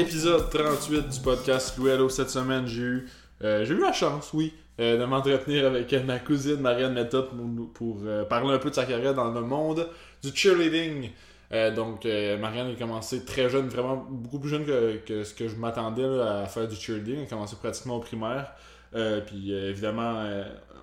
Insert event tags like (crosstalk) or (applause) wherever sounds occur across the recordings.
Épisode 38 du podcast Louis Allo cette semaine, j'ai eu, euh, eu la chance, oui, euh, de m'entretenir avec ma cousine Marianne Méthode pour, euh, parler un peu de sa carrière dans le monde du cheerleading. Euh, donc, Marianne a commencé très jeune, vraiment beaucoup plus jeune que, que ce que je m'attendais à faire du cheerleading. Elle a commencé pratiquement au primaire. puis évidemment,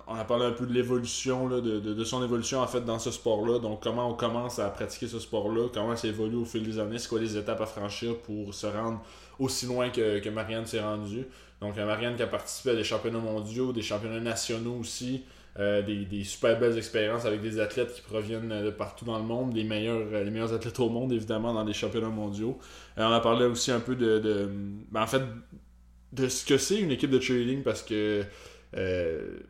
on a parlé un peu de l'évolution, de, son évolution en fait dans ce sport-là. Donc, comment on commence à pratiquer ce sport-là, comment ça évolue au fil des années, c'est quoi les étapes à franchir pour se rendre aussi loin que, Marianne s'est rendue? Donc, Marianne qui a participé à des championnats mondiaux, des championnats nationaux aussi. Euh, des, des, super belles expériences avec des athlètes qui proviennent de partout dans le monde, les meilleurs, euh, athlètes au monde, évidemment, dans les championnats mondiaux. Euh, on a parlé aussi un peu de, de ben, en fait, de ce que c'est une équipe de cheerleading parce que euh,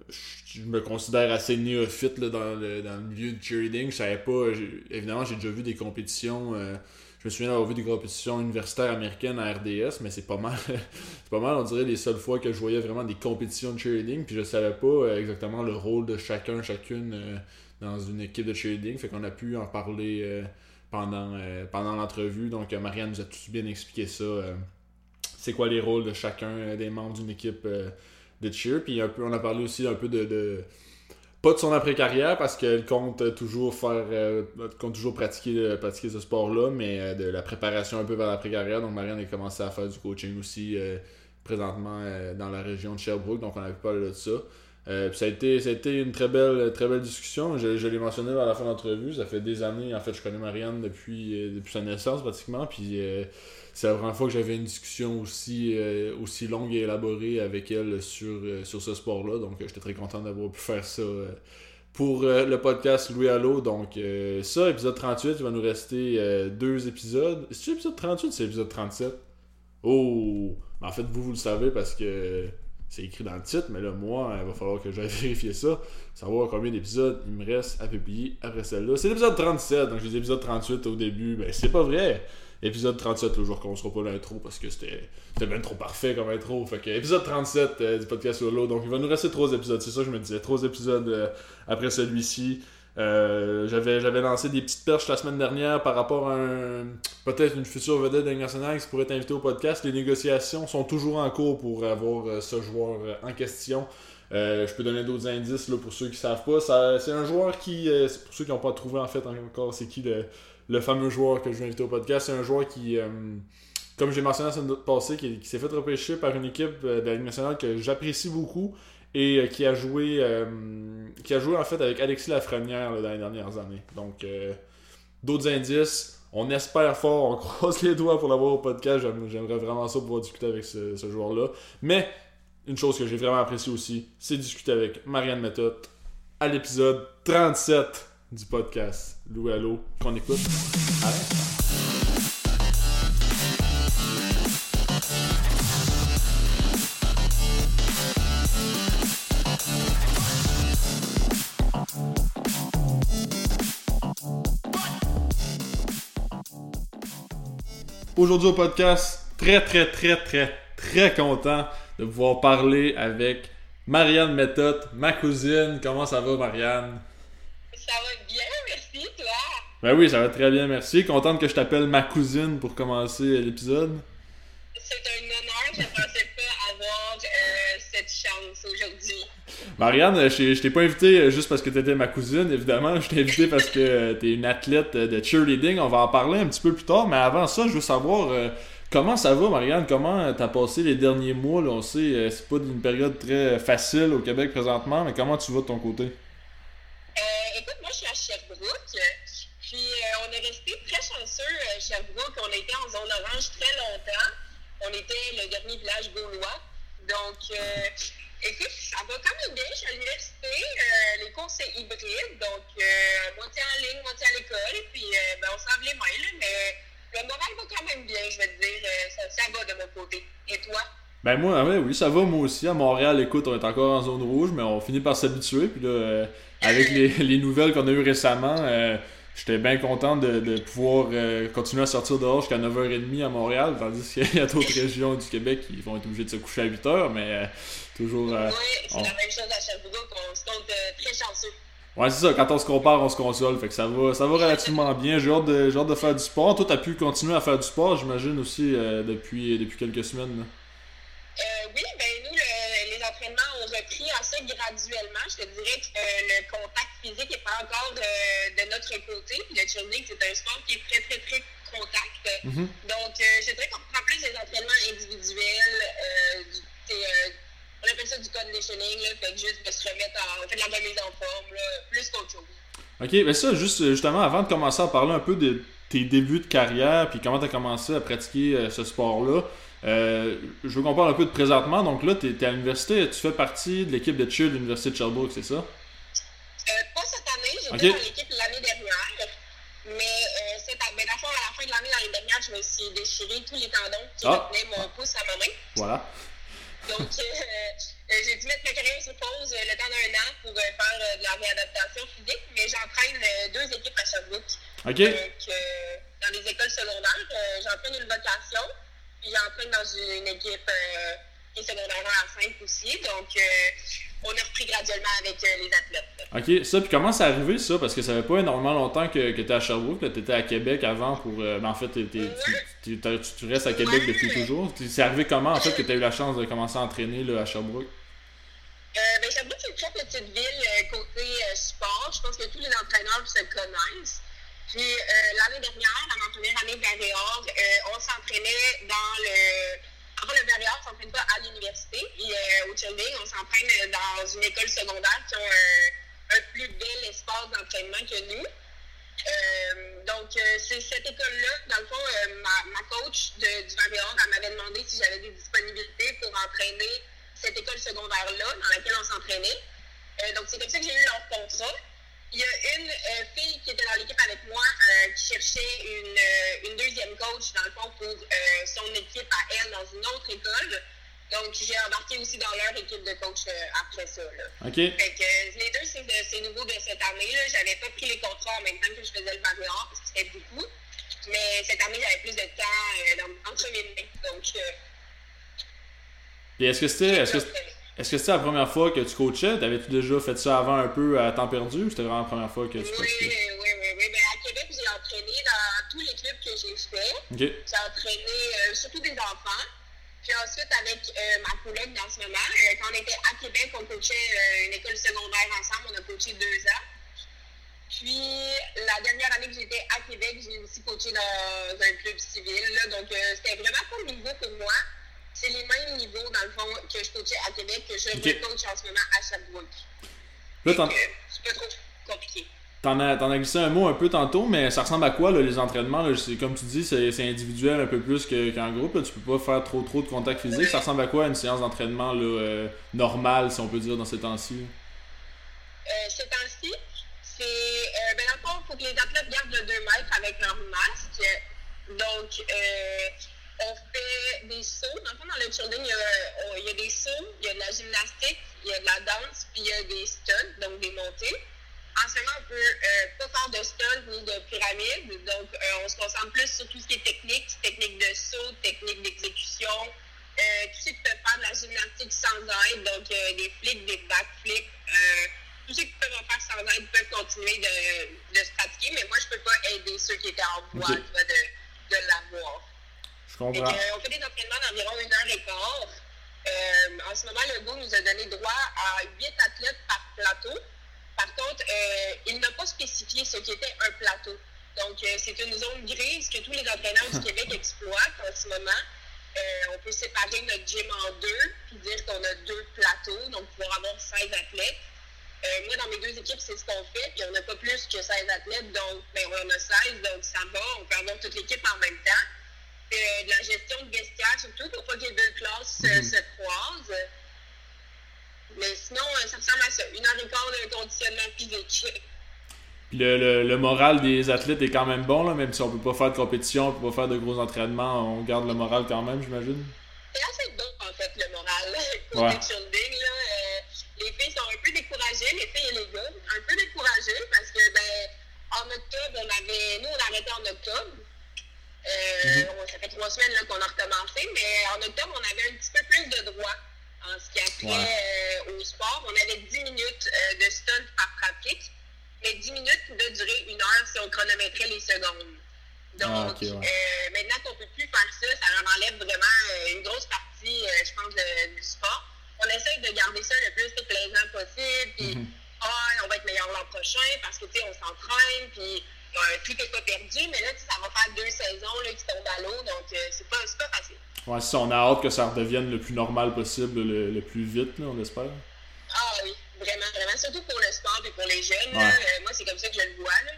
je me considère assez néophyte là, dans, le, dans le milieu du cheerleading. Je savais pas. Évidemment, j'ai déjà vu des compétitions. Euh, je me souviens d'avoir vu des compétitions universitaires américaines à RDS, mais c'est pas mal. (laughs) c'est pas mal, on dirait, les seules fois que je voyais vraiment des compétitions de cheerleading. Puis je savais pas euh, exactement le rôle de chacun, chacune dans une équipe de cheerleading. Fait qu'on a pu en parler pendant, pendant l'entrevue. Donc Marianne nous a tout bien expliqué ça. c'est quoi les rôles de chacun des membres d'une équipe de cheer. Puis un peu, on a parlé aussi un peu de, pas de son après-carrière parce qu'elle compte toujours faire euh, compte toujours pratiquer, euh, pratiquer ce sport-là, mais euh, de la préparation un peu vers l'après-carrière. Donc Marianne a commencé à faire du coaching aussi présentement dans la région de Sherbrooke, donc on avait parlé de ça. Ça, a été, ça a été une très belle, très belle discussion. Je, l'ai mentionné à la fin de l'entrevue. Ça fait des années, en fait, je connais Marianne depuis, depuis sa naissance pratiquement. Puis c'est la première fois que j'avais une discussion aussi, euh, aussi longue et élaborée avec elle sur, euh, sur ce sport-là. Donc, j'étais très content d'avoir pu faire ça euh, pour le podcast Louis Allo. Donc, ça, épisode 38, il va nous rester deux épisodes. C'est-tu épisode 38 ou c'est épisode 37 Oh En fait, vous, vous le savez parce que c'est écrit dans le titre, mais là, moi, il va falloir que j'aille (laughs) vérifier ça, savoir combien d'épisodes il me reste à publier après celle-là. C'est l'épisode 37, donc j'ai dit épisode 38 au début, ben c'est pas vrai épisode 37, le jour qu'on sera pas l'intro parce que c'était bien trop parfait comme intro. Fait que épisode 37 euh, du podcast solo. Donc il va nous rester trois épisodes. C'est ça, je me disais. Trois épisodes euh, après celui-ci. Euh, j'avais, lancé des petites perches la semaine dernière par rapport à peut-être une future vedette nationale qui pourrait être invitée au podcast. Les négociations sont toujours en cours pour avoir ce joueur en question. je peux donner d'autres indices là, pour ceux qui savent pas. c'est un joueur qui, pour ceux qui n'ont pas trouvé en fait encore c'est qui le, le fameux joueur que je vais inviter au podcast. C'est un joueur qui, euh, comme j'ai mentionné la semaine passée, qui, s'est fait repêcher par une équipe euh, de la que j'apprécie beaucoup et euh, qui a joué qui a joué en fait avec Alexis Lafrenière dans les dernières années. Donc d'autres indices. On espère fort, on (laughs) croise les doigts pour l'avoir au podcast. J'aimerais vraiment ça pouvoir discuter avec ce, joueur-là. Mais une chose que j'ai vraiment appréciée aussi, c'est discuter avec Marianne Méthode à l'épisode 37 du podcast Lou Allo qu'on écoute Aujourd'hui au podcast, très très très très très content de pouvoir parler avec Marianne Méthode, ma cousine. Comment ça va Marianne? Ça va bien, merci, toi. Ben oui, ça va très bien, merci. Contente que je t'appelle ma cousine pour commencer l'épisode. Marianne, je, t'ai pas invité euh, juste parce que t'étais ma cousine, évidemment. Je t'ai invité parce que euh, t'es une athlète de cheerleading. On va en parler un petit peu plus tard, mais avant ça, je veux savoir comment ça va, Marianne? Comment t'as passé les derniers mois? On sait, c'est pas une période très facile au Québec présentement, mais comment tu vas de ton côté? Euh, écoute, moi, je suis à Sherbrooke. Puis, euh, on est resté très chanceux, euh, Sherbrooke. On a été en zone orange très longtemps. On était le dernier village gaulois. Donc, écoute, ça va quand même bien. Je suis à l'université. les cours, c'est hybride. Donc, moitié en ligne, moitié à l'école. Et puis, ben, on s'en les mains, mais le moral va quand même bien, je vais te dire. Ça, ça va de mon côté. Et toi? Ben moi, oui, ça va moi aussi. À Montréal, écoute, on est encore en zone rouge, mais on finit par s'habituer. Puis là, avec (laughs) les, les nouvelles qu'on a eues récemment, euh, j'étais bien content de, de pouvoir euh, continuer à sortir dehors jusqu'à 9h30 à Montréal, tandis qu'il y a d'autres (laughs) régions du Québec qui vont être obligées de se coucher à 8h, mais euh, toujours... oui, c'est la même chose à Sherbrooke, on se compte très chanceux. Ouais, c'est ça, quand on se compare, on se console, fait que ça va, ça va relativement bien. J'ai hâte, de, j'ai hâte de faire du sport. Toi, t'as pu continuer à faire du sport, j'imagine, aussi, euh, depuis, depuis quelques semaines. là. Euh, oui, ben nous, le- les entraînements ont repris assez graduellement. Je te dirais que euh, le contact physique n'est pas encore euh, de notre côté. Le cheerleading, c'est un sport qui est très, très, très contact. Mhm. Donc, euh, je dirais qu'on prend plus des entraînements individuels. du- on appelle ça du conditioning, là, fait juste de se remettre en, fait de la remise en forme, là, plus qu'autre chose. Ok, mais ça, juste, justement, avant de commencer à parler un peu de tes débuts de carrière, puis comment t'as commencé à pratiquer ce sport-là, euh, je veux qu'on parle un peu de présentement. Donc là, t'es, t'es à l'université, tu fais partie de l'équipe de cheer de l'université de Sherbrooke, c'est ça? Euh, pas cette année, j'étais dans l'équipe l'année dernière. Mais euh, cette année, ben, fond, à la fin de l'année l'année dernière, je me suis déchiré tous les tendons qui Ah. retenaient mon pouce à ma main. Voilà. Donc, euh, j'ai dû mettre ma carrière sur pause le temps d'un an pour faire de la réadaptation physique, mais j'entraîne deux équipes à Sherbrooke. Ok. Donc, dans les écoles secondaires, j'entraîne une vocation, puis j'entraîne dans une, équipe euh, qui est secondaire 1 à 5 aussi. Donc, euh, on a repris graduellement avec euh, les athlètes. Ok, ça, puis comment c'est arrivé ça? Parce que ça fait pas énormément longtemps que, que t'es à Sherbrooke, là, t'étais à Québec avant pour. euh, ben, en fait, tu, tu- tu restes à Québec depuis toujours. C'est arrivé comment, en fait, que t'as eu la chance de commencer à entraîner là, à Sherbrooke? Ben, Sherbrooke, c'est une très petite ville côté sport. Je pense que tous les entraîneurs se connaissent. Puis euh, l'année dernière, dans ma première année de Varéor, euh, on s'entraînait dans le. Enfin, le Varéor ne s'entraîne pas à l'université. Puis euh, au cheerleading, on s'entraîne dans une école secondaire qui a un, plus bel espace d'entraînement que nous. Euh, donc, euh, c'est cette école-là, dans le fond, euh, ma, ma coach de, du Varéor, elle m'avait demandé si j'avais des disponibilités pour entraîner cette école secondaire-là dans laquelle on s'entraînait. Donc, c'est comme ça que j'ai eu leur contrat. Il y a une euh, fille qui était dans l'équipe avec moi euh, qui cherchait une, euh, une deuxième coach, dans le fond, pour euh, son équipe à elle dans une autre école. Donc, j'ai embarqué aussi dans leur équipe de coach après ça. Là. Ok. Fait que les deux, c'est, nouveau de cette année. là. J'avais pas pris les contrats en même temps que je faisais le Varéor parce que c'était beaucoup. Mais cette année, j'avais plus de temps dans, entre mes mains. Donc, euh, Et est-ce que c'était. Est-ce que, est-ce que c'était la première fois que tu coachais? T'avais-tu déjà fait ça avant un peu à temps perdu ou c'était vraiment la première fois que oui, tu oui, pratiquais? oui, oui, oui. Ben, à Québec, j'ai entraîné dans tous les clubs que j'ai fait. J'ai entraîné euh, surtout des enfants. Puis ensuite, avec euh, ma collègue dans ce moment, euh, quand on était à Québec, on coachait une école secondaire ensemble. On a coaché deux ans. Puis, la dernière année que j'étais à Québec, j'ai aussi coaché dans un club civil. là. donc, euh, c'était vraiment pas nouveau pour moi. C'est les mêmes niveaux, dans le fond, que je coachais à Québec, que je Ok. coach en ce moment à Sherbrooke. Là, t'en, c'est pas trop compliqué. t'en as, t'en as glissé un mot un peu tantôt, mais ça ressemble à quoi là, les entraînements? Là? C'est, comme tu dis, c'est, c'est individuel un peu plus que, qu'en groupe. Là. Tu peux pas faire trop trop de contact physique. Ça ressemble à quoi une séance d'entraînement là, euh, normale, si on peut dire, dans ces temps-ci? Euh, ces temps-ci, c'est. Euh, ben, dans le fond, il faut que les athlètes gardent le 2 mètres avec leur masque. Donc, euh, on fait des sauts. Dans le fond, dans le cheerleading, il y, a, on- il y a des sauts, il y a de la gymnastique, il y a de la danse, puis il y a des stunts, donc des montées. En ce moment, on peut euh, pas faire de stunts ni de pyramide. Donc, euh, on se concentre plus sur tout ce qui est technique, technique de saut, technique d'exécution. Euh, tous ceux qui peuvent faire de la gymnastique sans aide, donc euh, des flips, des backflips. Tous ceux qui peuvent en faire sans aide peuvent continuer de, de se pratiquer, mais moi, je peux pas aider ceux qui étaient en vois, de, de l'avoir. Euh, on fait des entraînements d'environ une heure et quart. Euh, en ce moment, le GO nous a donné droit à 8 athlètes par plateau. Par contre, euh, il n'a pas spécifié ce qu'était un plateau. Donc, c'est une zone grise que tous les entraîneurs du Québec exploitent en ce moment. On peut séparer notre gym en deux, puis dire qu'on a deux plateaux, donc pouvoir avoir 16 athlètes. Moi, dans mes deux équipes, c'est ce qu'on fait, puis on n'a pas plus que 16 athlètes, donc ben, on en a 16, donc ça va, on peut avoir toute l'équipe en même temps. Euh, de la gestion de vestiaire, surtout pour pas que les deux classes euh, Mhm. se croisent. Mais sinon, euh, ça ressemble à ça. Une heure et quart de conditionnement physique. Puis le, le, le moral des athlètes est quand même bon, là, même si on peut pas faire de compétition, on peut pas faire de gros entraînements, on garde le moral quand même, j'imagine. C'est assez bon, en fait, le moral. (laughs) Ouais. Là, euh, les filles sont un peu découragées, les filles et les gars, un peu découragées parce que, ben, en octobre, on avait, nous, on a arrêté en octobre. Euh, Mhm. Ça fait trois semaines qu'on a recommencé, mais en octobre, on avait un petit peu plus de droits en ce qui a trait Ouais. euh, au sport. On avait 10 minutes euh, de stunt par pratique. mais 10 minutes de durer une heure si on chronométrait les secondes. Donc, Ah, ouais. euh, maintenant qu'on ne peut plus faire ça, ça en enlève vraiment une grosse partie, je pense, de- du sport. On essaie de garder ça le plus plaisant possible, puis Mhm. ah, on va être meilleur l'an prochain parce que, tu sais, on s'entraîne, puis euh, tout n'est pas perdu, mais là, ça va faire deux saisons là, qui tombent à l'eau, donc euh, c'est pas, pas facile. Ouais, si on a hâte que ça redevienne le plus normal possible, le, le plus vite, là, on espère. Ah oui, vraiment, vraiment, surtout pour le sport et pour les jeunes. là. Euh, moi, c'est comme ça que je le vois. Là.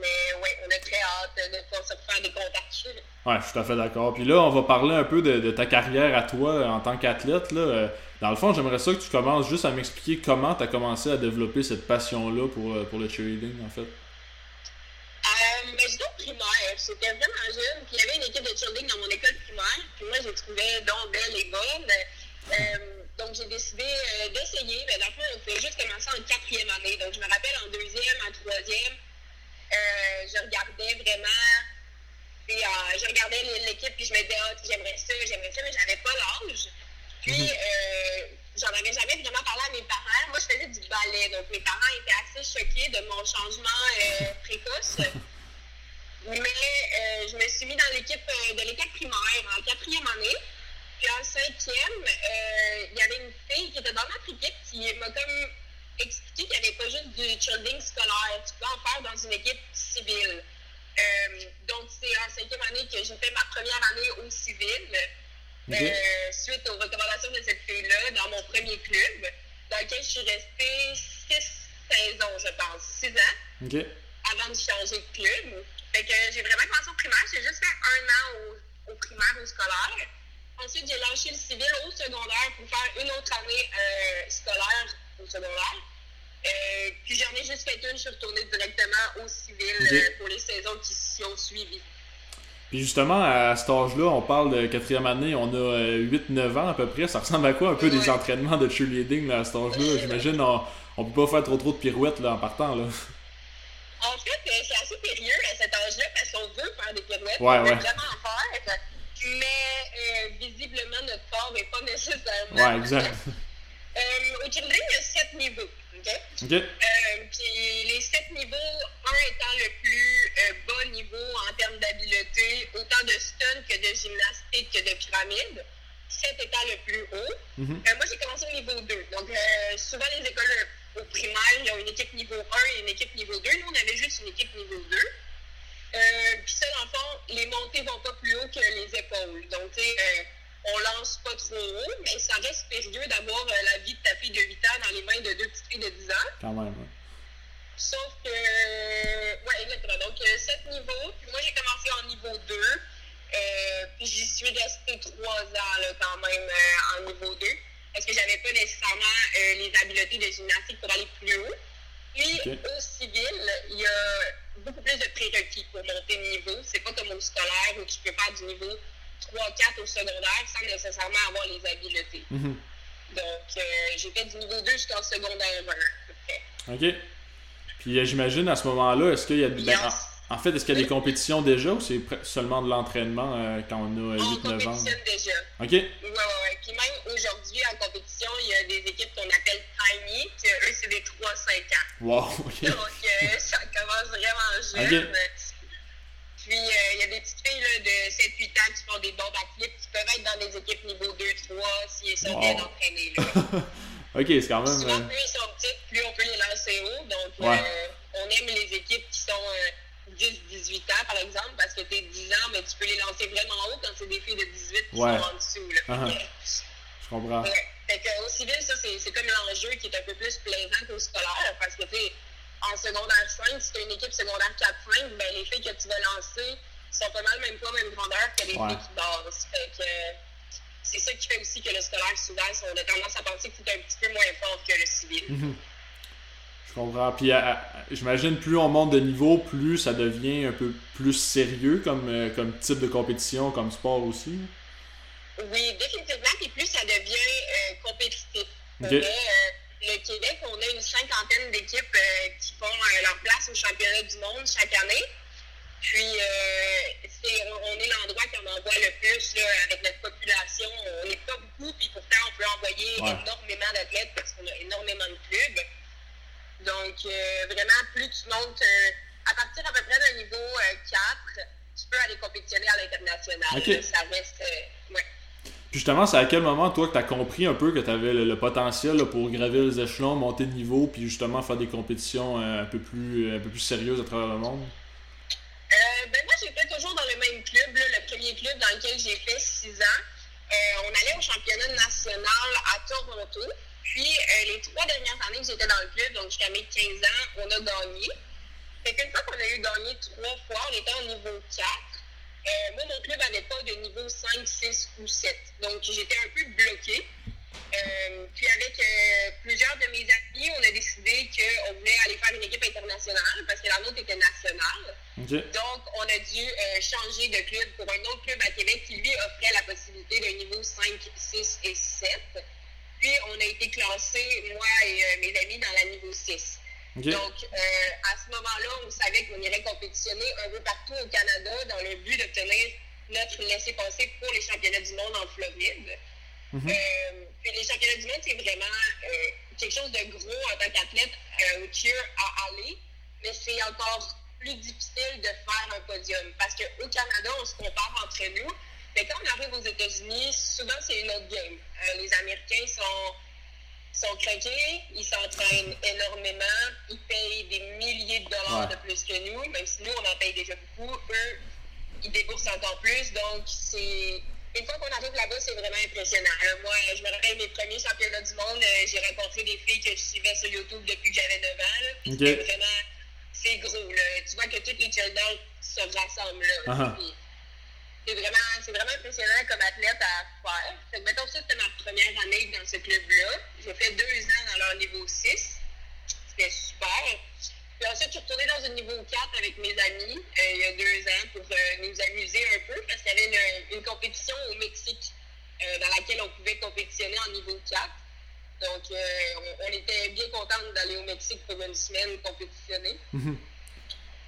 Mais oui, on a très hâte de pouvoir se faire des contacts. Ouais, je suis tout à fait d'accord. Puis là, on va parler un peu de, de ta carrière à toi en tant qu'athlète. Euh, Dans le fond, j'aimerais ça que tu commences juste à m'expliquer comment tu as commencé à développer cette passion-là pour, euh, pour le cheerleading, en fait. Euh, j'étais au primaire, j'étais vraiment jeune, puis il y avait une équipe de cheerleading dans mon école primaire, puis moi, j'ai trouvé donc belle et bonne. Euh, donc, j'ai décidé euh, d'essayer. Mais dans le fond, on pouvait juste commencer en quatrième année. Donc, je me rappelle en deuxième, en troisième, euh, je regardais vraiment. Puis, je regardais l'équipe, puis je me disais, ah, j'aimerais ça, j'aimerais ça, mais j'avais pas l'âge. Puis, Mhm. euh, j'en avais jamais vraiment parlé à mes parents. Moi, je faisais du ballet, donc mes parents étaient assez choqués de mon changement euh, précoce. (laughs) Mais euh, je me suis mis dans l'équipe de l'école primaire en quatrième année. Puis en cinquième, il y avait une fille qui était dans notre équipe qui m'a comme expliqué qu'il n'y avait pas juste du cheerleading scolaire. Tu peux en faire dans une équipe civile. Donc, c'est en cinquième année que j'ai fait ma première année au civil. Euh, suite aux recommandations de cette fille-là, dans mon premier club, dans lequel je suis restée six saisons, je pense, six ans avant de changer de club. Fait que j'ai vraiment commencé au primaire. J'ai juste fait un an au, au primaire, au scolaire. Ensuite, j'ai lâché le civil au secondaire pour faire une autre année euh, scolaire au secondaire. Euh, puis j'en ai juste fait une, je suis retournée directement au civil euh, pour les saisons qui s'y ont suivi. Puis justement, à cet âge-là, on parle de quatrième année, on a euh, 8-9 ans à peu près. Ça ressemble à quoi un peu des entraînements de cheerleading là, à cet âge-là? J'imagine on, on peut pas faire trop trop de pirouettes là, en partant. Là. En fait, euh, c'est assez périlleux à cet âge-là parce qu'on veut faire des pirouettes, Ouais, on veut ouais. vraiment en faire, mais euh, visiblement notre corps n'est pas nécessairement. Ouais, exact. (laughs) Euh, au cheerleading, il y a sept niveaux. OK? OK? Euh, puis les sept niveaux, un étant le plus euh, bas niveau en termes d'habileté, autant de stun que de gymnastique que de pyramide. Sept étant le plus haut. Mhm. Euh, moi, j'ai commencé au niveau 2. Donc, euh, souvent, les écoles au primaire, ils ont une équipe niveau 1 et une équipe niveau 2. Nous, on avait juste une équipe niveau 2. Euh, Puis ça, dans le fond, les montées vont pas plus haut que les épaules. Donc, tu sais, on lance pas trop haut, mais ça reste périlleux d'avoir euh, la vie de ta fille de 8 ans dans les mains de deux petites filles de 10 ans. Quand même. ouais. Sauf que, ouais, exactement. Donc, euh, sept niveaux. Puis moi, j'ai commencé en niveau 2. Euh, puis j'y suis restée trois ans, là, quand même, euh, en niveau 2. Parce que j'avais pas nécessairement euh, les habiletés de gymnastique pour aller plus haut. Puis, au civil, il y a beaucoup plus de prérequis pour monter de niveau. C'est pas comme au scolaire où tu peux faire du niveau 3-4 au secondaire sans nécessairement avoir les habiletés. Mhm. Donc, euh, j'ai fait du niveau 2 jusqu'en secondaire 1, à peu près. OK? Puis euh, j'imagine à ce moment-là, est-ce qu'il y a. ben, en, en fait, est-ce qu'il y a des compétitions déjà ou c'est seulement de l'entraînement euh, quand on a On 8-9 ans? compétitionne déjà. OK? Ouais, ouais, ouais. Puis même aujourd'hui, en compétition, il y a des équipes qu'on appelle Tiny, que eux, c'est des 3-5 ans. Wow, (laughs) OK. Donc, euh, ça commence vraiment jeune. Ok. Puis, euh, il y a des petites filles là, de 7-8 ans qui font des bons backflips, qui peuvent être dans des équipes niveau 2-3 s'ils sont Wow. bien entraînés. Là. (laughs) OK, c'est quand même. Souvent, euh, plus ils sont petites, plus on peut les lancer haut. Donc, Ouais. euh, on aime les équipes qui sont euh, 10-18 ans, par exemple, parce que tu es 10 ans, mais tu peux les lancer vraiment haut quand c'est des filles de 18 qui Ouais. sont en dessous. Là. Uh-huh. je comprends. Ouais. Fait que, au civil, ça, c'est c'est comme l'enjeu qui est un peu plus plaisant qu'au scolaire. Parce que, tu sais, en secondaire 5, si tu as une équipe secondaire 4-5, ben, les filles que tu vas lancer sont pas mal même pas même grandeur que les Ouais. filles qui dansent. Fait que c'est ça qui fait aussi que le scolaire, souvent, on a tendance à penser que c'est un petit peu moins fort que le civil. Mhm. Je comprends. Puis j'imagine plus on monte de niveau, plus ça devient un peu plus sérieux comme, euh, comme type de compétition, comme sport aussi. Oui, définitivement. Puis plus ça devient euh, compétitif. Euh, le Québec, on a une cinquantaine d'équipes euh, qui font euh, leur place au championnat du monde chaque année. Puis, euh, on, est l'endroit qu'on envoie le plus là, avec notre population. On n'est pas beaucoup, puis pourtant, on peut envoyer énormément d'athlètes parce qu'on a énormément de clubs. Donc, euh, vraiment, plus tu montes à partir à peu près d'un niveau 4, tu peux aller compétitionner à l'international. Ça reste. Ouais. Puis justement, c'est à quel moment, toi, que tu compris un peu que tu avais le, potentiel pour gravir les échelons, monter de niveau, puis justement faire des compétitions euh, un, peu plus, un peu plus sérieuses à travers le monde? Euh, ben moi, j'étais toujours dans le même club, le premier club dans lequel j'ai fait six ans. Euh, on allait au championnat national à Toronto. Puis, les trois dernières années que j'étais dans le club, donc jusqu'à mes 15 ans, on a gagné. Fait qu'une fois qu'on a eu gagné trois fois, on était au niveau 4. Euh, moi, mon club n'avait pas de niveau 5, 6 ou 7. Donc, j'étais un peu bloqué. Euh, puis avec euh, plusieurs de mes amis, on a décidé qu'on voulait aller faire une équipe internationale parce que la nôtre était nationale. Donc, on a dû changer de club pour un autre club à Québec qui lui offrait la possibilité d'un niveau 5, 6 et 7. Puis, on a été classés, moi et mes amis, dans la niveau 6. Donc, euh, à ce moment-là, on savait qu'on irait compétitionner un peu partout au Canada dans le but d'obtenir notre laissez-passer pour les championnats du monde en Floride. Mhm. euh, puis les championnats du monde, c'est vraiment euh, quelque chose de gros en tant qu'athlète au cheer à aller, mais c'est encore plus difficile de faire un podium parce qu'au Canada, on se compare entre nous. Mais quand on arrive aux États-Unis, souvent c'est une autre game. les Américains sont sont craqués, ils s'entraînent (laughs) énormément, ils payent des milliers de dollars de plus que nous, même si nous, on en paye déjà beaucoup. Eux, ils déboursent encore plus. Donc, c'est. Une fois qu'on arrive là-bas, c'est vraiment impressionnant. Moi, je me rappelle mes premiers championnats du monde, euh, j'ai rencontré des filles que je suivais sur YouTube depuis que j'avais 9 ans. C'est vraiment. C'est gros. Là. Tu vois que toutes les cheerleaders se rassemblent là. Uh-huh c'est vraiment, c'est vraiment impressionnant comme athlète à faire. Mettons, ça, c'était ma première année dans ce club-là. J'ai fait deux ans dans leur niveau 6. C'était super. Puis ensuite, je suis retournée dans un niveau 4 avec mes amis euh, il y a deux ans pour euh, nous amuser un peu parce qu'il y avait une, compétition au Mexique euh, dans laquelle on pouvait compétitionner en niveau 4. Donc, on, était bien contents d'aller au Mexique pour une semaine compétitionner. Mm-hmm.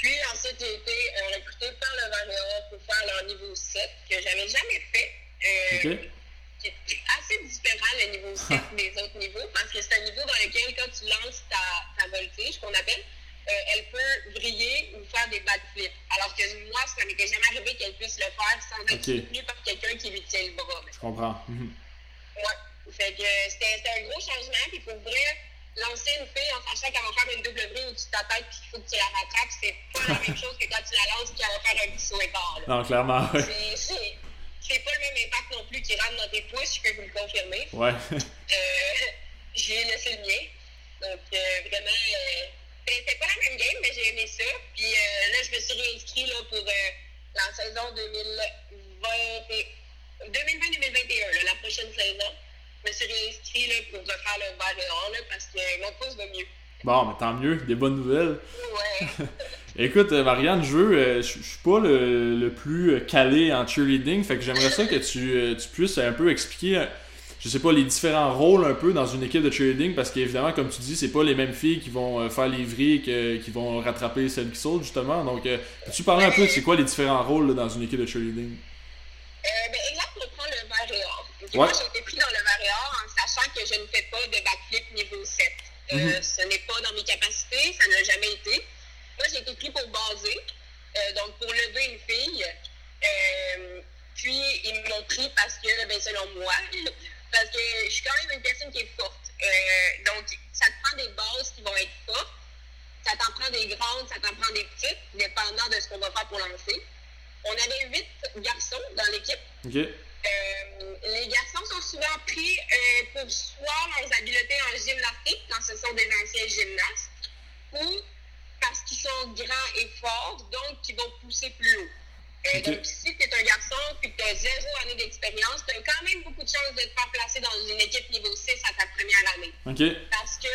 Puis ensuite, j'ai été euh, recruté par le Varéor pour faire leur niveau 7, que j'avais jamais fait. Euh, C'est assez différent le niveau 7 (laughs) des autres niveaux, parce que c'est un niveau dans lequel, quand tu lances ta, ta voltige, qu'on appelle, euh, elle peut vriller ou faire des backflips. Alors que moi, ça m'était jamais arrivé qu'elle puisse le faire sans être soutenue par quelqu'un qui lui tient le bras. Je comprends. (laughs) Ouais. Fait que c'était un gros changement, puis pour vrai, lancer une fille en sachant qu'elle va faire une double vrille au-dessus de ta tête puis qu'il faut que tu la rattrapes, c'est pas la même chose que quand tu la lances et qu'elle va faire un petit saut écart. Non, clairement, oui. C'est pas le même impact non plus qui rentre dans tes pouces, je peux vous le confirmer. Ouais. euh, (laughs) j'ai laissé le mien. Donc, euh, vraiment, euh, c'était pas la même game, mais j'ai aimé ça. Puis euh, là, je me suis réinscrit là, pour la saison 2020, 2020-2021, la prochaine saison me suis réinscrit là, pour refaire le verre dehors là, parce que mon pouce va mieux. Bon, mais tant mieux, des bonnes nouvelles. Ouais. (laughs) Écoute, euh, Marianne, je veux, euh, je, suis pas le, le, plus calé en cheerleading, fait que j'aimerais ça que tu, euh, tu, puisses un peu expliquer, je sais pas, les différents rôles un peu dans une équipe de cheerleading, parce qu'évidemment, comme tu dis, c'est pas les mêmes filles qui vont faire les vrilles que, qui vont rattraper celles qui sautent, justement. Donc, peux-tu parler un peu de c'est quoi les différents rôles dans une équipe de cheerleading? Euh, ben, exemple, on prend le Varéor. Moi, j'ai été pris dans le Varéor que je ne fais pas de backflip niveau 7. Euh, mhm. Ce n'est pas dans mes capacités, ça n'a jamais été. Moi, j'ai été pris pour baser, euh, donc pour lever une fille. Euh, puis, ils m'ont pris parce que, ben, selon moi, parce que je suis quand même une personne qui est forte. Donc, ça te prend des bases qui vont être fortes. Ça t'en prend des grandes, ça t'en prend des petites, dépendant de ce qu'on va faire pour lancer. On avait huit garçons dans l'équipe. Euh, les garçons sont souvent pris euh, pour soit leurs habiletés en gymnastique, quand ce sont des anciens gymnastes, ou parce qu'ils sont grands et forts, donc qui vont pousser plus haut. Euh, donc, si tu es un garçon et que tu as zéro année d'expérience, tu as quand même beaucoup de chances de te faire placer dans une équipe niveau 6 à ta première année. Parce que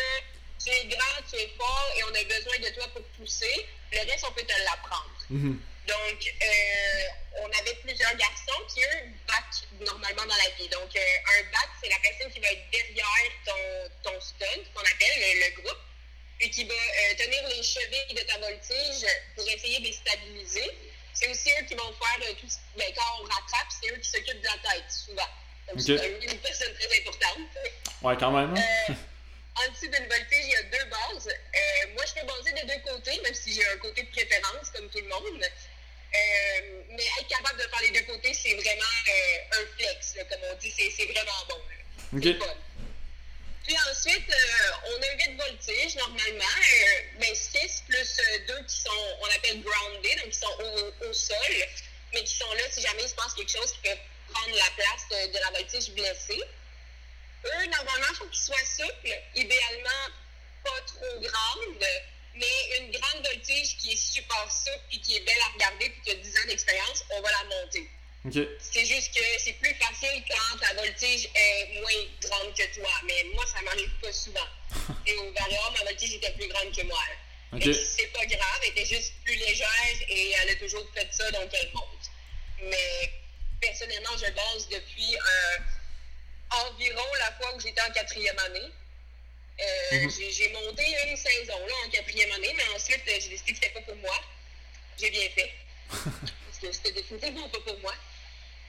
tu es grand, tu es fort et on a besoin de toi pour pousser. Le reste, on peut te l'apprendre. Mm-hmm. Donc, euh, on avait plusieurs garçons qui, eux, battent normalement dans la vie. Donc, euh, un back, c'est la personne qui va être derrière ton, ton stunt, qu'on appelle le, groupe, et qui va euh, tenir les chevilles de ta voltige pour essayer de les stabiliser. C'est aussi eux qui vont faire tout ce ben, quand on rattrape, c'est eux qui s'occupent de la tête, souvent. Donc, c'est une personne très importante. Ouais, quand même. Hein? en dessous d'une voltige, il y a deux bases. moi, je peux baser de deux côtés, même si j'ai un côté de préférence, comme tout le monde. Euh, mais être capable de faire les deux côtés, c'est vraiment euh, un flex, comme on dit. C'est vraiment bon. Puis ensuite, on a 8 voltiges normalement, mais 6 plus 2 qui sont, on appelle grounded, donc qui sont au, au, sol, mais qui sont là si jamais il se passe quelque chose qui peut prendre la place de la voltige blessée. Eux, normalement, il faut qu'ils soient souples, idéalement pas trop grandes, mais une grande voltige qui est super souple et qui est belle à regarder puis qui a 10 ans d'expérience, on va la monter. C'est juste que c'est plus facile quand ta voltige est moins grande que toi. Mais moi, ça m'arrive pas souvent. (laughs) et au Varior, ma voltige était plus grande que moi. Okay. C'est pas grave, elle était juste plus légère et elle a toujours fait ça, donc elle monte. Mais personnellement, je base depuis euh, environ la fois où j'étais en quatrième année. Euh, mhm. J'ai monté une saison là, en quatrième année, mais ensuite, euh, j'ai décidé que c'était pas pour moi. J'ai bien fait. (laughs) parce que c'était définitivement pas pour moi.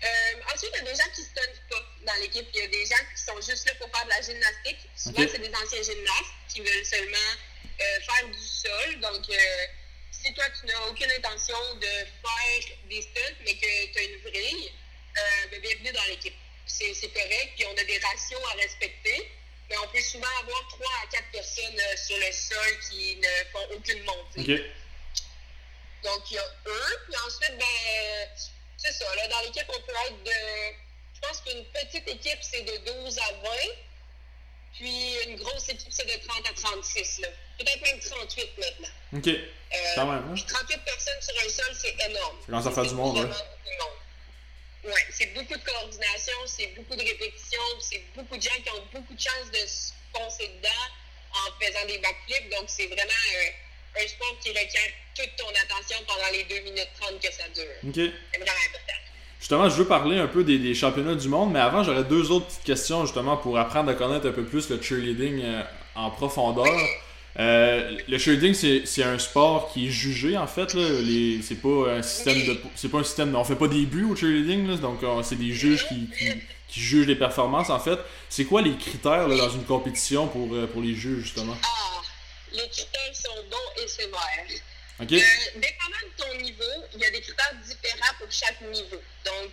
Euh, ensuite, il y a des gens qui ne se donnent pas dans l'équipe. Il y a des gens qui sont juste là pour faire de la gymnastique. Souvent, c'est des anciens gymnastes qui veulent seulement faire du sol. Donc, si toi, tu n'as aucune intention de faire des stunts, mais que tu as une vrille, ben, bienvenue dans l'équipe c'est correct, puis on a des ratios à respecter, mais on peut souvent avoir trois à quatre personnes euh, sur le sol qui ne font aucune montée. Donc, il y a eux, puis ensuite, ben, c'est ça, là, dans l'équipe, on peut être de, je pense qu'une petite équipe, c'est de 12 à 20, puis une grosse équipe, c'est de 30 à 36, là. Peut-être même 38 maintenant. OK. Euh, Quand même, 38 hein? personnes sur un sol, c'est énorme. Ça fait du monde, hein? Beaucoup de coordination, c'est beaucoup de répétition, c'est beaucoup de gens qui ont beaucoup de chance de se foncer dedans en faisant des backflips. Donc, c'est vraiment un, sport qui requiert toute ton attention pendant les 2 minutes 30 que ça dure. C'est vraiment important. Justement, je veux parler un peu des, championnats du monde, mais avant, j'aurais deux autres petites questions justement pour apprendre à connaître un peu plus le cheerleading euh, en profondeur. Euh, le cheerleading, c'est un sport qui est jugé en fait. C'est pas un système de. C'est pas un système. On fait pas des buts au cheerleading, là, donc euh, c'est des juges qui, qui, jugent les performances en fait. C'est quoi les critères là, dans une compétition pour, euh, pour les juges justement? Ah, les critères sont bons et sévères. OK. dépendant de ton niveau, il y a des critères différents pour chaque niveau. Donc,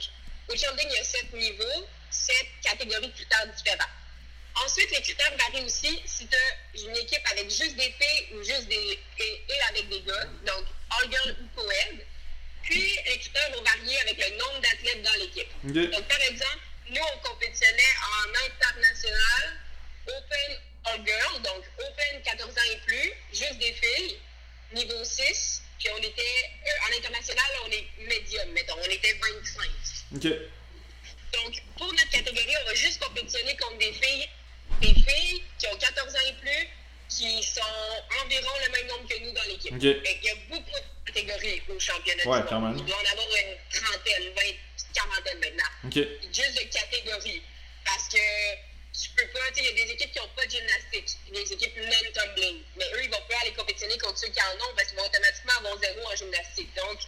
au cheerleading, il y a sept niveaux, sept catégories de critères différents. Ensuite, les critères varient aussi si tu as une équipe avec juste des filles ou juste des et, avec des gars, donc all girl ou co-ed. Puis, les critères vont varier avec le nombre d'athlètes dans l'équipe. Donc, par exemple, nous, on compétitionnait en international, open all girl, donc open 14 ans et plus, juste des filles, niveau 6. Puis, on était, euh, en international, on est médium, mettons, on était 25. Donc, pour notre catégorie, on va juste compétitionner contre des filles des filles qui ont 14 ans et plus, qui sont environ le même nombre que nous dans l'équipe. Il y a beaucoup de catégories au championnat ouais, du monde. Il doit en avoir une trentaine, 20, quarantaine maintenant. Juste de catégories. Parce que tu peux pas, il y a des équipes qui n'ont pas de gymnastique, des équipes non-tumbling. Mais eux, ils vont pas aller compétitionner contre ceux qui en ont parce qu'ils vont automatiquement avoir zéro en gymnastique. Donc,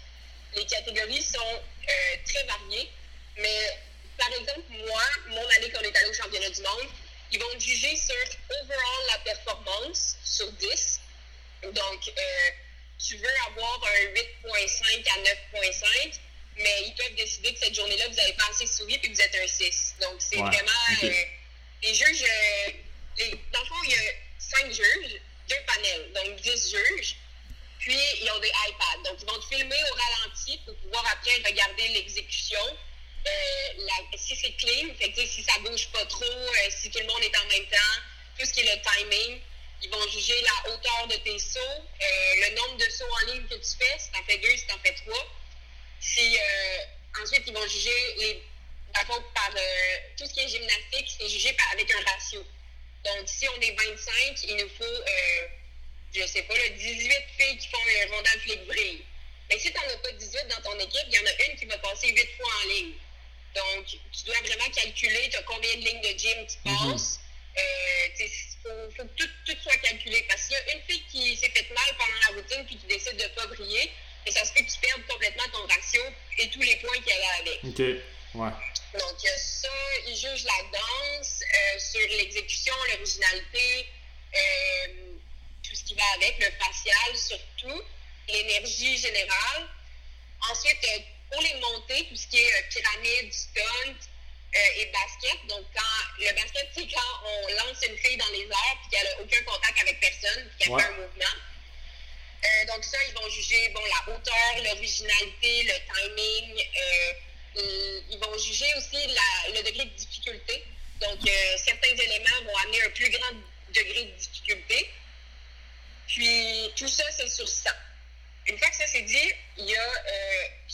les catégories sont euh, très variées. Mais, par exemple, moi, mon année qu'on est allé au championnat du monde, ils vont juger sur overall la performance sur 10. Donc, euh, tu veux avoir un 8.5 à 9.5, mais ils peuvent décider que cette journée-là, vous avez pas assez souri et que vous êtes un 6. Donc, c'est vraiment. Euh, les juges. Euh, les, dans le fond, il y a 5 juges, 2 panels, donc 10 juges. Puis, ils ont des iPads. Donc, ils vont te filmer au ralenti pour pouvoir après regarder l'exécution euh, si c'est clean, si ça bouge pas trop, euh, si tout le monde est en même temps, tout ce qui est le timing, ils vont juger la hauteur de tes sauts, euh, le nombre de sauts en ligne que tu fais, si tu en fais deux, si tu en fais trois. Si, ensuite, ils vont juger les. Par par tout ce qui est gymnastique, c'est jugé avec un ratio. Donc, si on est 25, il nous faut, je sais pas, 18 filles qui font un rondal flip vrille. Mais si tu n'en as pas 18 dans ton équipe, il y en a une qui va passer 8 fois en ligne. Donc, tu dois vraiment calculer, tu as combien de lignes de gym tu mhm. passes. Il euh, faut, que tout, soit calculé. Parce qu'il y a une fille qui s'est fait mal pendant la routine puis qui décide de ne pas briller, et ça se fait que tu perds complètement ton ratio et tous les points qu'elle a avec. OK. Ouais. Donc, il y a ça, ils jugent la danse, euh, sur l'exécution, l'originalité, euh, tout ce qui va avec, le facial surtout, l'énergie générale. Ensuite, pour les montées, tout ce qui est euh, pyramide, stunt euh, et basket. Donc, quand le basket, c'est quand on lance une fille dans les airs puis qu'elle n'a aucun contact avec personne puis qu'elle Ouais. fait un mouvement. Euh, donc, ça, ils vont juger bon, la hauteur, l'originalité, le timing. ils vont juger aussi la- le degré de difficulté. Donc, certains éléments vont amener un plus grand degré de difficulté. Puis, tout ça, c'est sur 100. Une fois que ça c'est dit, il y a,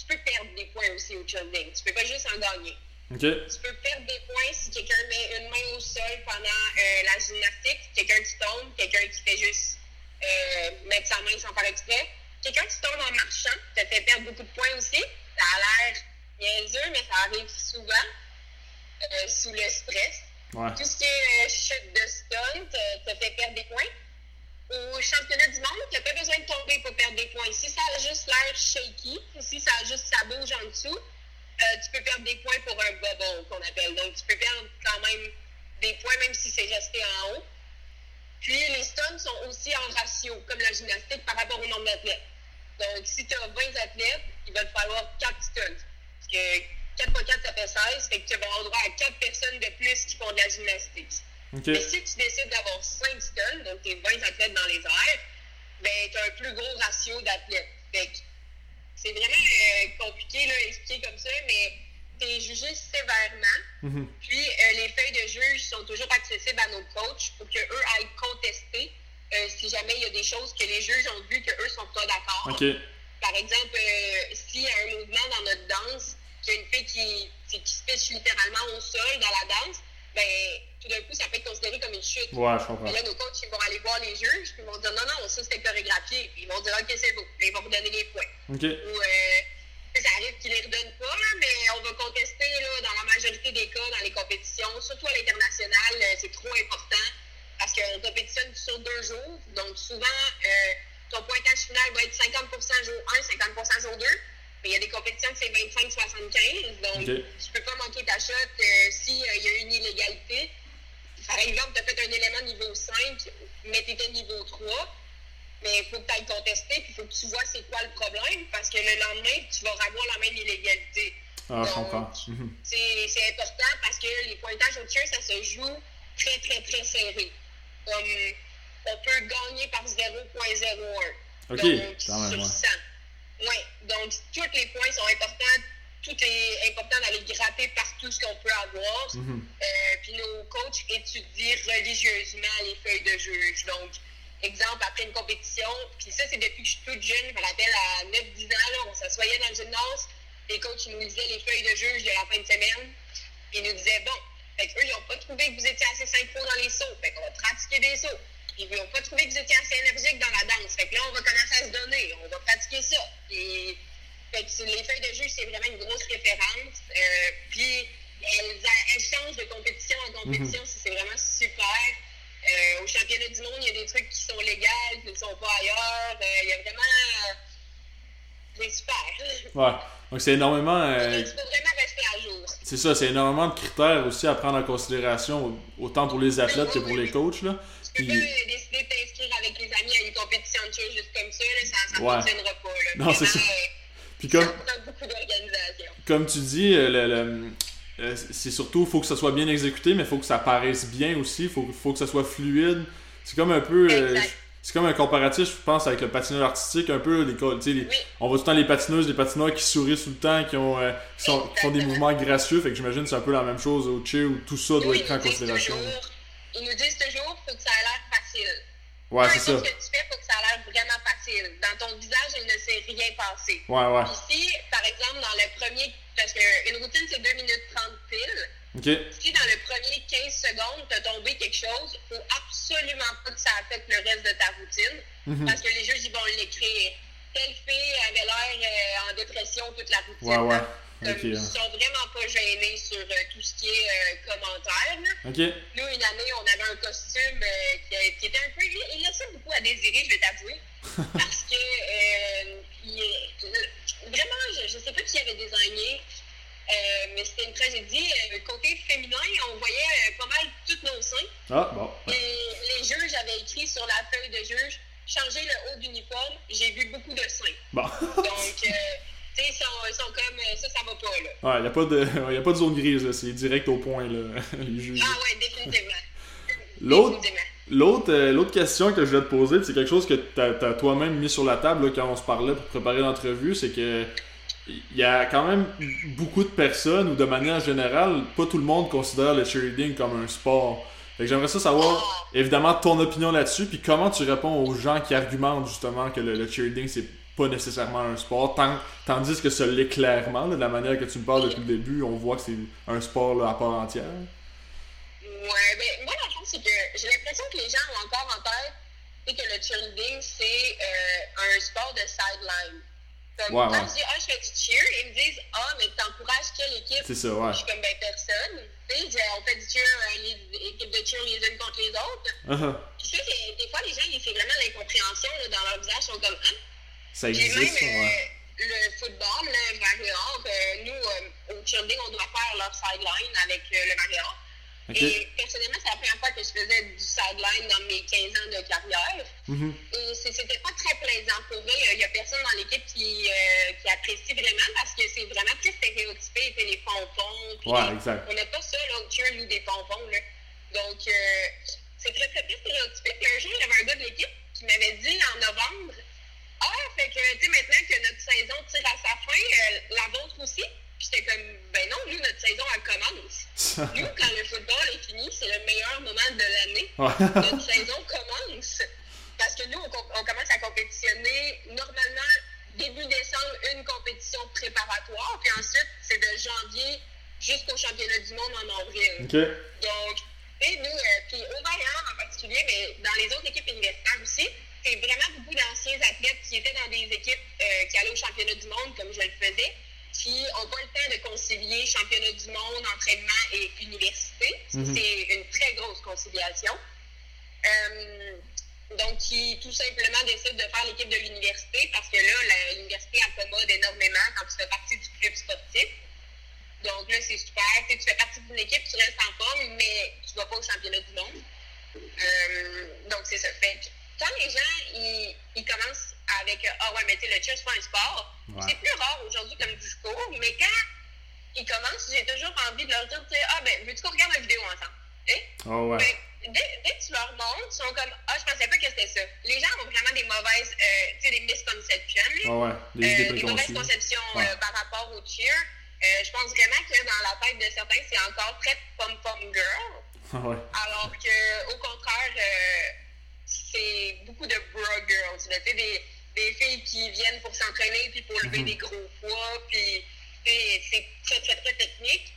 tu peux perdre des points aussi au cheerleading. Tu peux pas juste en gagner. Tu peux perdre des points si quelqu'un met une main au sol pendant euh, la gymnastique, quelqu'un qui tombe, quelqu'un qui fait juste euh, mettre sa main sans faire exprès. Quelqu'un qui tombe en marchant te fait perdre beaucoup de points aussi. Ça a l'air niaiseux, mais ça arrive souvent euh, sous le stress. Ouais. Tout ce qui est chute de stunt te fait perdre des points. Au championnat du monde, tu n'as pas besoin de tomber pour perdre des points. Si ça a juste l'air shaky, si ça a juste ça bouge en dessous, euh, tu peux perdre des points pour un bubble qu'on appelle. Donc, tu peux perdre quand même des points, même si c'est resté en haut. Puis, les stuns sont aussi en ratio, comme la gymnastique, par rapport au nombre d'athlètes. Donc, si tu as 20 athlètes, il va te falloir 4 stuns. Parce que 4 x 4, ça fait 16, fait que tu vas avoir droit à 4 personnes de plus qui font de la gymnastique. Ok. Mais si tu décides d'avoir 5 stuns, donc tes 20 athlètes dans les airs, ben, tu as un plus gros ratio d'athlètes. Fait que c'est vraiment euh, compliqué là, à expliquer comme ça, mais tu es jugé sévèrement. Mhm. Puis euh, les feuilles de juge sont toujours accessibles à nos coachs pour qu'eux aillent contester euh, si jamais il y a des choses que les juges ont vues qu'eux sont pas d'accord. Par exemple, s'il y a un mouvement dans notre danse, qu'il y a une fille qui, qui, se pitche littéralement au sol dans la danse, ben, tout d'un coup, ça peut être considéré comme une chute. Ouais, je comprends. Mais là, nos coachs, ils vont aller voir les juges, puis ils vont dire non, non, ça c'était chorégraphié. Puis ils vont dire ok, c'est beau. Puis ils vont vous donner les points. Ok. Ou euh, ça arrive qu'ils les redonnent pas, là, mais on va contester là, dans la majorité des cas dans les compétitions, surtout à l'international, euh, c'est trop important parce qu'on compétitionne sur deux jours. Donc souvent, euh, ton pointage final va être 50% jour 1, 50% jour 2. Mais il y a des compétitions que c'est 25-75. Donc, Ok. tu peux pas manquer ta shot euh, s'il y a une illégalité. Par exemple, tu as fait un élément niveau 5, mais tu étais niveau 3. Mais il faut que tu ailles contester, puis il faut que tu vois c'est quoi le problème, parce que le lendemain, tu vas avoir la même illégalité. Ah, je Donc, comprends. Mhm. C'est important parce que les pointages au tir, ça se joue très, très, très serré. Comme on peut gagner par 0.01. Ok, Donc, quand même, sur ouais. 100. Oui, donc tous les points sont importants. Tout est important d'aller gratter partout ce qu'on peut avoir. Mhm. Euh, puis nos coachs étudient religieusement les feuilles de juge. Donc, exemple, après une compétition, puis ça, c'est depuis que je suis toute jeune, je me rappelle à 9-10 ans, là, on s'assoyait dans le gymnase, les coachs ils nous lisaient les feuilles de juge de la fin de semaine, ils nous disaient, bon, fait qu'eux, ils n'ont pas trouvé que vous étiez assez synchro dans les sauts, fait qu'on va pratiquer des sauts. Puis ils n'ont pas trouvé que vous étiez assez énergique dans la danse, fait que là, on va commencer à se donner, on va pratiquer ça. Puis, fait que les feuilles de juge, c'est vraiment une grosse référence. Euh, puis, elles, elles changent de compétition en compétition, ça, c'est vraiment super. Euh, au championnat du monde, il y a des trucs qui sont légaux, qui ne sont pas ailleurs. Euh, il y a vraiment. c'est super. Ouais. Donc c'est énormément. euh, vraiment rester à jour. c'est ça, c'est énormément de critères aussi à prendre en considération, autant pour les athlètes que pour les coachs. Là. Tu peux pas euh, décider de t'inscrire avec les amis à une compétition de tir juste comme ça, là, ça ne Ouais. fonctionnera pas. Là. Non, c'est ça. euh, Puis ça comme, beaucoup d'organisation. comme tu dis, euh, le, le- euh, c'est surtout, faut que ça soit bien exécuté, mais il faut que ça paraisse bien aussi, faut, faut que ça soit fluide. C'est comme un peu. euh, c'est comme un comparatif, je pense, avec le patinage artistique, un peu. Les, Oui. On voit tout le temps les patineuses, les patineurs qui sourient tout le temps, qui, ont, euh, qui, sont- qui font des mouvements gracieux. Fait que j'imagine que c'est un peu la même chose au cheer où tout ça doit être pris en considération. toujours- Ils nous disent toujours faut que ça a l'air facile. Ouais, c'est ça. ce que tu fais, faut que ça a l'air vraiment facile. Dans ton visage, il ne s'est rien passé. Ouais, ouais. Ici, par exemple, dans le premier, parce qu'une routine, c'est 2 minutes 30 pile. Ok. Si dans le premier 15 secondes, tu as tombé quelque chose, il faut absolument pas que ça affecte le reste de ta routine. Mhm. Parce que les juges, ils vont l'écrire. Telle fille avait l'air euh, en dépression toute la routine. Ouais, ouais. Comme Ok. Ils sont vraiment pas gênés sur euh, tout ce qui est euh, commentaire. là. Nous, une année, on avait un costume euh, qui, qui était un peu. Il, laissait beaucoup à désirer, je vais t'avouer. (laughs) parce que. euh, il vraiment, je ne sais pas qui avait désigné. mais c'était une tragédie. Côté féminin, on voyait pas mal tous nos seins. Ah, bon. Et les juges avaient écrit sur la feuille de juge changer le haut d'uniforme. J'ai vu beaucoup de seins. Bon. Donc, euh, Tu sais, ils sont, ils sont comme, euh, ça, ça va pas, là. Ouais, il n'y a, pas de- (laughs) y a pas de zone grise, là. C'est direct au point, là, (laughs) les juges. Ah ouais, (laughs) définitivement. L'autre, euh, l'autre question que je voulais te poser, c'est quelque chose que tu as, toi-même mis sur la table là, quand on se parlait pour préparer l'entrevue, c'est que il y a quand même beaucoup de personnes, ou de manière générale, pas tout le monde considère le cheerleading comme un sport. J'aimerais ça savoir, évidemment, ton opinion là-dessus, puis comment tu réponds aux gens qui argumentent justement que le, le cheerleading, c'est pas nécessairement un sport, tant- tandis que ça l'est clairement, là, de la manière que tu me parles depuis le début, on voit que c'est un sport là, à part entière. Ouais, ben, moi, le fond, c'est que j'ai l'impression que les gens ont encore en tête tu sais, que le cheerleading, c'est euh, un sport de sideline. Comme Ouais, quand ouais. je dis, ah, je fais du cheer, ils me disent, ah, mais t'encourages quelle équipe? C'est ça, ouais. Je suis comme, ben, personne. Tu sais, on fait du cheer, euh, les équipes de cheer les unes contre les autres. Uh-huh. Puis ça, c'est- des fois, les gens, ils- c'est vraiment l'incompréhension dans leur visage. Ils sont comme, hein? Ça existe, ça, ouais. euh, le football, le variant, euh, nous, euh, au cheerleading, on doit faire leur sideline avec euh, le variant. Ok. Et personnellement, c'est la première fois que je faisais du sideline dans mes 15 ans de carrière. Mhm. Et c'était pas très plaisant pour vrai. Il y a personne dans l'équipe qui, euh, qui apprécie vraiment parce que c'est vraiment très stéréotypé. C'est les pompons. Ouais, les- exact. On n'a pas ça, là, au des pompons. Là. Donc, euh, c'est très, très, très stéréotypé. Puis un jour, il y avait un gars de l'équipe qui m'avait dit en novembre Ah, fait que, tu sais, maintenant que notre saison tire à sa fin, euh, la vôtre aussi. Puis j'étais comme Ben non, nous, notre saison, elle commence. (laughs) Nous, quand le football est fini, c'est le meilleur moment de l'année. Notre saison commence. Parce que nous, on, com- on commence à compétitionner normalement début décembre, une compétition préparatoire. Puis ensuite, c'est de janvier jusqu'au championnat du monde en avril. Donc, et nous, euh, puis au Bayern en particulier, mais dans les autres équipes universitaires aussi, c'est vraiment beaucoup d'anciens athlètes qui étaient dans des équipes euh, qui allaient au championnat du monde, comme je le faisais, qui n'ont pas le temps de concilier championnat du monde, entraînement et université. Mhm. C'est une très grosse conciliation. Euh, donc, qui tout simplement décident de faire l'équipe de l'université parce que là, la- l'université accommode énormément quand tu fais partie du club sportif. Donc là, c'est super. Tu sais, tu fais partie d'une équipe, tu restes en forme, mais tu vas pas au championnat du monde. Euh, donc, c'est ça. Fait quand les gens, ils, ils commencent avec « Ah ouais, mais tu sais, le cheer, c'est pas un sport Ouais. C'est plus rare aujourd'hui comme discours, mais quand ils commencent, j'ai toujours envie de leur dire, tu sais, « Ah ben, veux-tu qu'on regarde la vidéo ensemble? Oh, ouais. Fait que dès, dès que tu leur montres, ils sont comme Ah, je pensais pas que c'était ça. Les gens ont vraiment des mauvaises, euh, tu sais, des misconceptions. Oh, ouais. Des Euh, des mauvaises conceptions Ouais. euh, par rapport au cheer. Euh, je pense vraiment que dans la tête de certains, c'est encore très pom-pom girl. Ah, ouais. Alors que, au contraire, euh, c'est beaucoup de bro girls. là. Des, des filles qui viennent pour s'entraîner puis pour lever Mhm. des gros poids. Puis c'est très, très, très technique.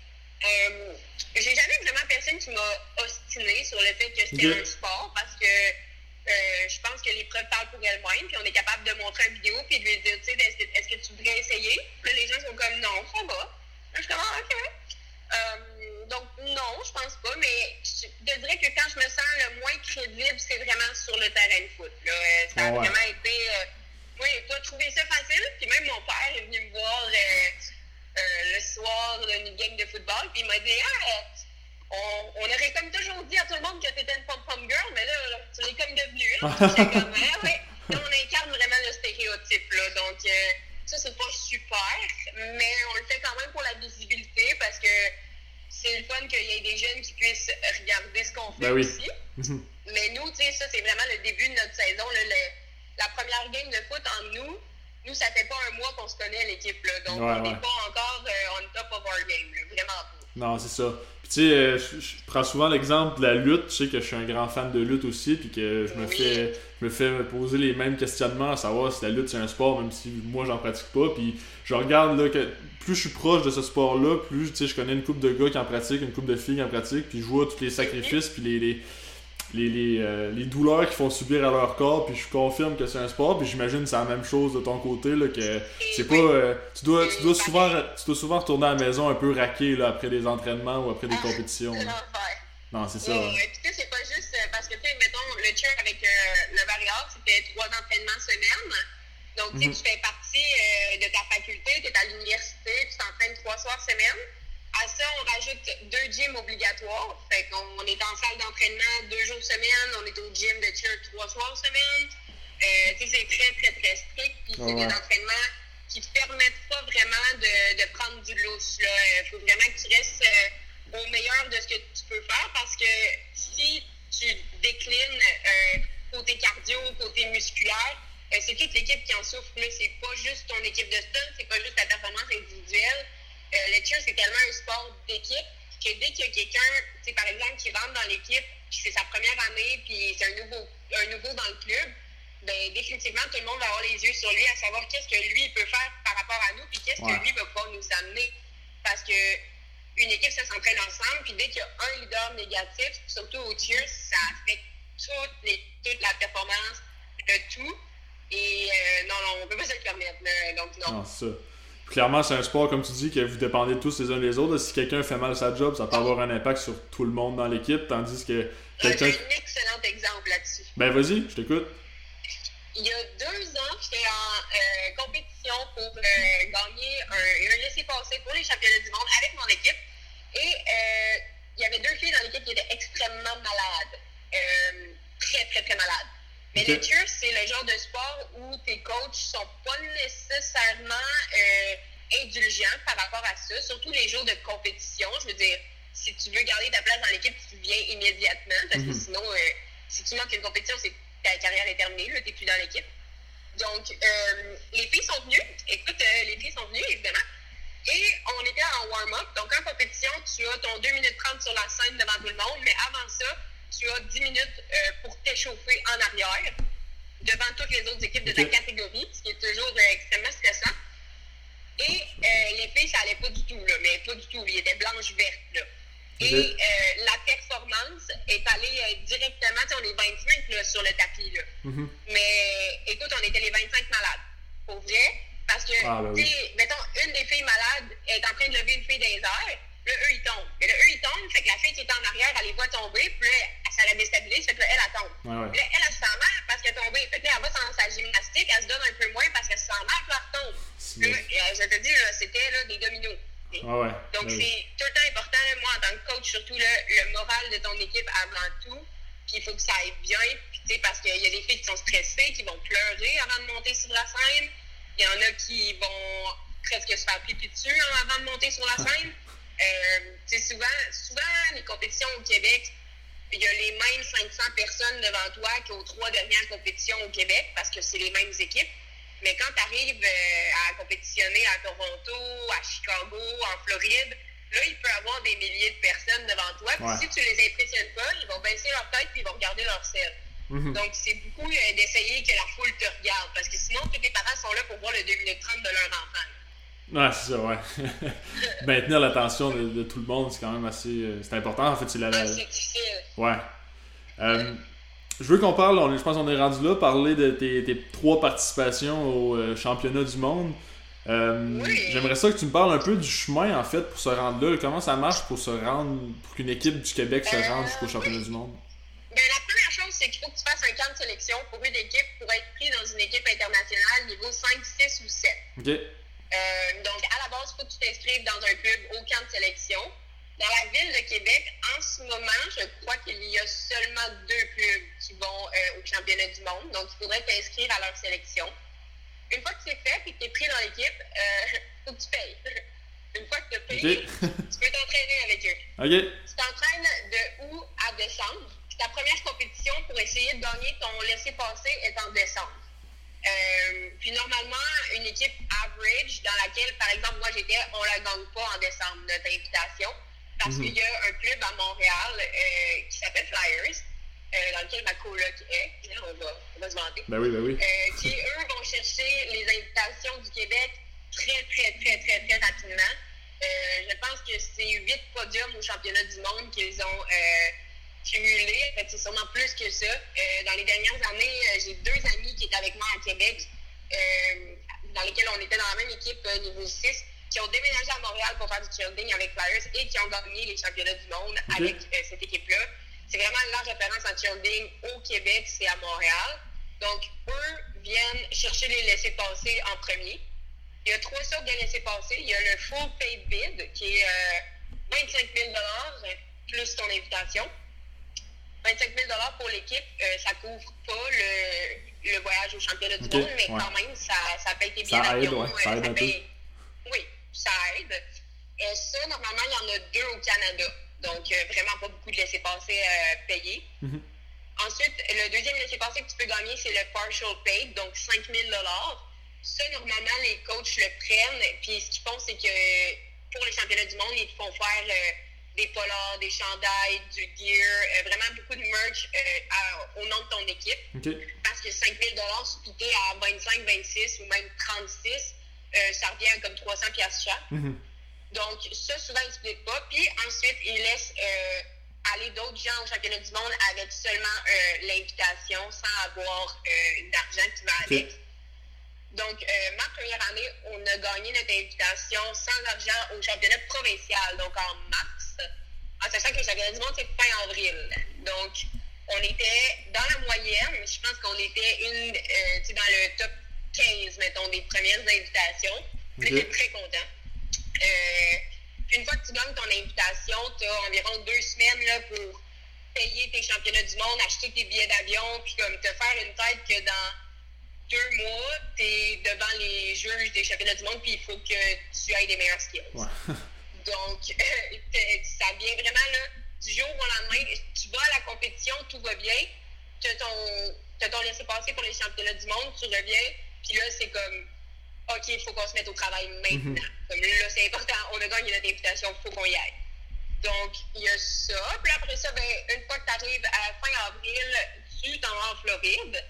Euh, J'ai jamais vraiment personne qui m'a ostiné sur le fait que c'était un sport parce que euh, je pense que les preuves parlent pour elles-mêmes. Puis on est capable de montrer une vidéo puis de lui dire, tu sais, est-ce que, tu voudrais essayer? Puis là, les gens sont comme, non, ça va. Là, je suis comme, Ah, ok. Euh, donc, non, je pense pas, mais je te dirais que quand je me sens le moins crédible, c'est vraiment sur le terrain de foot. là. Euh, Ça a ouais. vraiment été. Euh, oui, toi, trouvé ça facile, puis même mon père est venu me voir euh, euh, le soir d'une game de football, puis il m'a dit Ah, on, on aurait comme toujours dit à tout le monde que t'étais une pom-pom girl, mais là, là, tu l'es comme devenu. (laughs) J'étais comme, ah, ouais. Là, on incarne vraiment le stéréotype, là. Donc, euh, ça, c'est pas super, mais on le fait quand même pour la visibilité parce que c'est le fun qu'il y ait des jeunes qui puissent regarder ce qu'on fait Ben oui. aussi. Mhm. Mais nous, tu sais, ça, c'est vraiment le début de notre saison. là, le- la première game de foot en nous, nous, ça fait pas un mois qu'on se connaît, l'équipe. Donc, Ouais, on n'est ouais. pas encore euh, on top of our game. là. Vraiment pas. Non, c'est ça. Puis tu sais, euh, je, je prends souvent l'exemple de la lutte. Tu sais que je suis un grand fan de lutte aussi, puis que je me Oui. fais je me fais poser les mêmes questionnements à savoir si la lutte c'est un sport, même si moi j'en pratique pas. Puis je regarde là que plus je suis proche de ce sport-là, plus je connais une couple de gars qui en pratiquent, une couple de filles qui en pratiquent, puis je vois tous les sacrifices, puis les, les, les, les, euh, les douleurs qu'ils font subir à leur corps, puis je confirme que c'est un sport, puis j'imagine que c'est la même chose de ton côté, là, que c'est pas... euh, tu, dois, tu, dois souvent, tu dois souvent retourner à la maison un peu raqué là, après des entraînements ou après des compétitions. C'est là. Non, c'est ça. Ouais. Puis tu sais, c'est pas juste euh, parce que, tu sais, mettons, le cheer avec euh, le variable, c'était trois entraînements semaine. Donc, tu sais, Mhm. tu fais partie euh, de ta faculté, tu es à l'université, tu t'entraînes trois soirs semaine. À ça, on rajoute deux gyms obligatoires. Fait qu'on on est en salle d'entraînement deux jours semaine, on est au gym de cheer trois soirs semaine. Euh, tu sais, c'est très, très, très strict. Puis c'est Ouais. des entraînements qui te permettent pas vraiment de, de prendre du lousse. Il faut vraiment que tu restes euh, au meilleur de ce que tu peux faire parce que si tu déclines euh, côté cardio, côté musculaire, euh, c'est toute l'équipe qui en souffre. C'est pas juste ton équipe de stun, c'est pas juste ta performance individuelle. le cheer, c'est tellement un sport d'équipe que dès qu'il y a quelqu'un, par exemple, qui rentre dans l'équipe, qui fait sa première année, puis c'est un nouveau, un nouveau dans le club, ben, définitivement, tout le monde va avoir les yeux sur lui à savoir qu'est-ce que lui peut faire par rapport à nous, puis qu'est-ce que lui va pouvoir nous amener. Parce que une équipe, ça s'entraîne ensemble, puis dès qu'il y a un leader négatif, surtout au tiers, ça affecte toute, les, toute la performance de tout. Et euh, non, non, on peut pas se le permettre. donc, non. non ça. Clairement, c'est un sport, comme tu dis, que vous dépendez tous les uns des autres. Si quelqu'un fait mal sa job, ça peut avoir un impact sur tout le monde dans l'équipe, tandis que quelqu'un. J'ai un excellent exemple là-dessus. Ben, vas-y, je t'écoute il y a deux ans, j'étais en euh, compétition pour euh, gagner un, un laissez-passer pour les championnats du monde avec mon équipe. Et euh, il y avait deux filles dans l'équipe qui étaient extrêmement malades. très, très, très malades. Mais le cheer, c'est le genre de sport où tes coachs sont pas nécessairement indulgents par rapport à ça, surtout les jours de compétition. Je veux dire, si tu veux garder ta place dans l'équipe, tu viens immédiatement, parce que mhm. sinon, si tu manques une compétition, c'est ta carrière est terminée, tu n'es plus dans l'équipe. Donc, euh, les filles sont venues. Écoute, euh, les filles sont venues, évidemment. Et on était en warm-up. Donc, en compétition, tu as ton 2 minutes 30 sur la scène devant tout le monde. Mais avant ça, tu as 10 minutes euh, pour t'échauffer en arrière devant toutes les autres équipes de ta catégorie, ce qui est toujours extrêmement stressant. Et les filles, ça allait pas du tout, là, mais pas du tout. Ils étaient blanches-vertes. Et euh, la performance est allée euh, directement, on est 25 là, sur le tapis. Là. Mm-hmm. Mais écoute, on était les 25 malades. Pour vrai. Parce que, ah, ben mettons, une des filles malades est en train de lever une fille des airs. Là, eux, ils tombent. Mais là, eux, ils tombent. Fait que la fille qui est en arrière, elle les voit tomber. Puis là, ça la déstabilise. Fait que là, elle, elle tombe. Puis là, elle, elle se sent mal parce qu'elle est tombée. Fait que là, elle va dans sa gymnastique. Elle se donne un peu moins parce qu'elle se sent mal. Puis elle retombe. Là, euh, je te dis, c'était des dominos. Ah Donc, c'est tout le temps important, moi, en tant que coach, surtout le moral de ton équipe avant tout. Puis, il faut que ça aille bien. Puis, parce qu'il y a des filles qui sont stressées, qui vont pleurer avant de monter sur la scène. Il y en a qui vont presque se faire pipi dessus hein, avant de monter sur la (laughs) scène. Euh, souvent, souvent, les compétitions au Québec, il y a les mêmes 500 personnes devant toi qu'aux trois dernières compétitions au Québec parce que c'est les mêmes équipes. Mais quand tu arrives euh, à compétitionner à Toronto, à Chicago, en Floride, là, il peut y avoir des milliers de personnes devant toi. Puis si tu les impressionnes pas, ils vont baisser leur tête puis ils vont regarder leur selle. Mhm. Donc, c'est beaucoup euh, d'essayer que la foule te regarde. Parce que sinon, tous tes parents sont là pour voir le 2 minutes 30 de leur enfant. Ouais, c'est ça, ouais. (laughs) Maintenir l'attention de, tout le monde, c'est quand même assez. Euh, c'est important. En fait, c'est la. Ah, c'est difficile. Ouais. Je veux qu'on parle, je pense qu'on est rendu là, parler de tes, tes trois participations au euh, championnat du monde. Euh, j'aimerais ça que tu me parles un peu du chemin en fait pour se rendre là. Comment ça marche pour se rendre, pour qu'une équipe du Québec se rende jusqu'au championnat du monde? Ben, la première chose, c'est qu'il faut que tu fasses un camp de sélection pour une équipe pour être pris dans une équipe internationale niveau 5, 6 ou 7. OK. Euh, donc, à la base, il faut que tu t'inscrives dans un club au camp de sélection. Dans la ville de Québec, en ce moment, je crois qu'il y a seulement deux clubs qui vont euh, au championnat du monde. Donc, il faudrait t'inscrire à leur sélection. Une fois que c'est fait et que tu es pris dans l'équipe, il euh, (laughs) faut que tu payes. Une fois que tu as payé, (laughs) tu peux t'entraîner avec eux. Tu t'entraînes de août à décembre. ta première compétition pour essayer de gagner ton laissez-passer est en décembre. Euh, puis normalement, une équipe average dans laquelle, par exemple, moi j'étais, on la gagne pas en décembre, notre invitation parce mhm. qu'il y a un club à Montréal euh, qui s'appelle Flyers, euh, dans lequel ma coloc est. On va, on va se vanter. Ben oui, ben oui. Qui, eux, vont chercher les invitations du Québec très, très, très, très, très rapidement. je pense que c'est huit podiums au championnat du monde qu'ils ont En fait, c'est sûrement plus que ça. dans les dernières années, j'ai deux amis qui étaient avec moi à Québec, dans lesquels on était dans la même équipe niveau 6 qui ont déménagé à Montréal pour faire du cheerleading avec Flyers et qui ont gagné les championnats du monde avec euh, cette équipe-là. C'est vraiment la référence en cheerleading au Québec, c'est à Montréal. Donc, eux viennent chercher les laissés-passer en premier. Il y a trois sortes de laissés-passer. Il y a le full paid bid, qui est 25 000 plus ton invitation. 25 000 pour l'équipe, euh, ça couvre pas le, le voyage au championnat du monde, mais quand même, ça, ça paye tes billets d'avion. Ouais, ça aide un peu. Oui, ça aide. Et ça, normalement, il y en a deux au Canada. Donc, vraiment pas beaucoup de laissés-passer payés. Mm-hmm. Ensuite, le deuxième laissez-passer que tu peux gagner, c'est le partial paid, donc 5 000 Ça, normalement, les coachs le prennent. Puis ce qu'ils font, c'est que pour les championnats du monde, ils te font faire euh, des polars, des chandails, du gear, euh, vraiment beaucoup de merch euh, au nom de ton équipe. Parce que 5 000 splitté à 25, 26 ou même 36, ça revient à comme 300 pièces chaque. Mm-hmm. Donc, ça, souvent, ils ne splitent pas. Puis ensuite, ils laissent aller d'autres gens au championnat du monde avec seulement euh, l'invitation, sans avoir euh, d'argent qui va avec. Donc, euh, ma première année, on a gagné notre invitation sans argent au championnat provincial, donc en mars, en sachant que le championnat du monde, c'est fin avril. Donc, on était dans la moyenne, je pense qu'on était une, dans le top 15, mettons, des premières invitations. J'étais très content une fois que tu gagnes ton invitation, tu as environ deux semaines là, pour payer tes championnats du monde, acheter tes billets d'avion, puis comme te faire une tête que dans deux mois, tu es devant les juges des championnats du monde, puis il faut que tu aies des meilleurs skills. (laughs) Donc, (laughs) ça vient vraiment là, du jour au lendemain. Tu vas à la compétition, tout va bien. Tu as ton, ton laissé-passer pour les championnats du monde, tu reviens, puis là, c'est comme OK, il faut qu'on se mette au travail maintenant. Mhm. Comme là, c'est important, on a gagné notre invitation, il faut qu'on y aille. Donc, il y a ça. Puis après ça, ben, une fois que tu arrives à fin avril, tu t'en vas en Floride.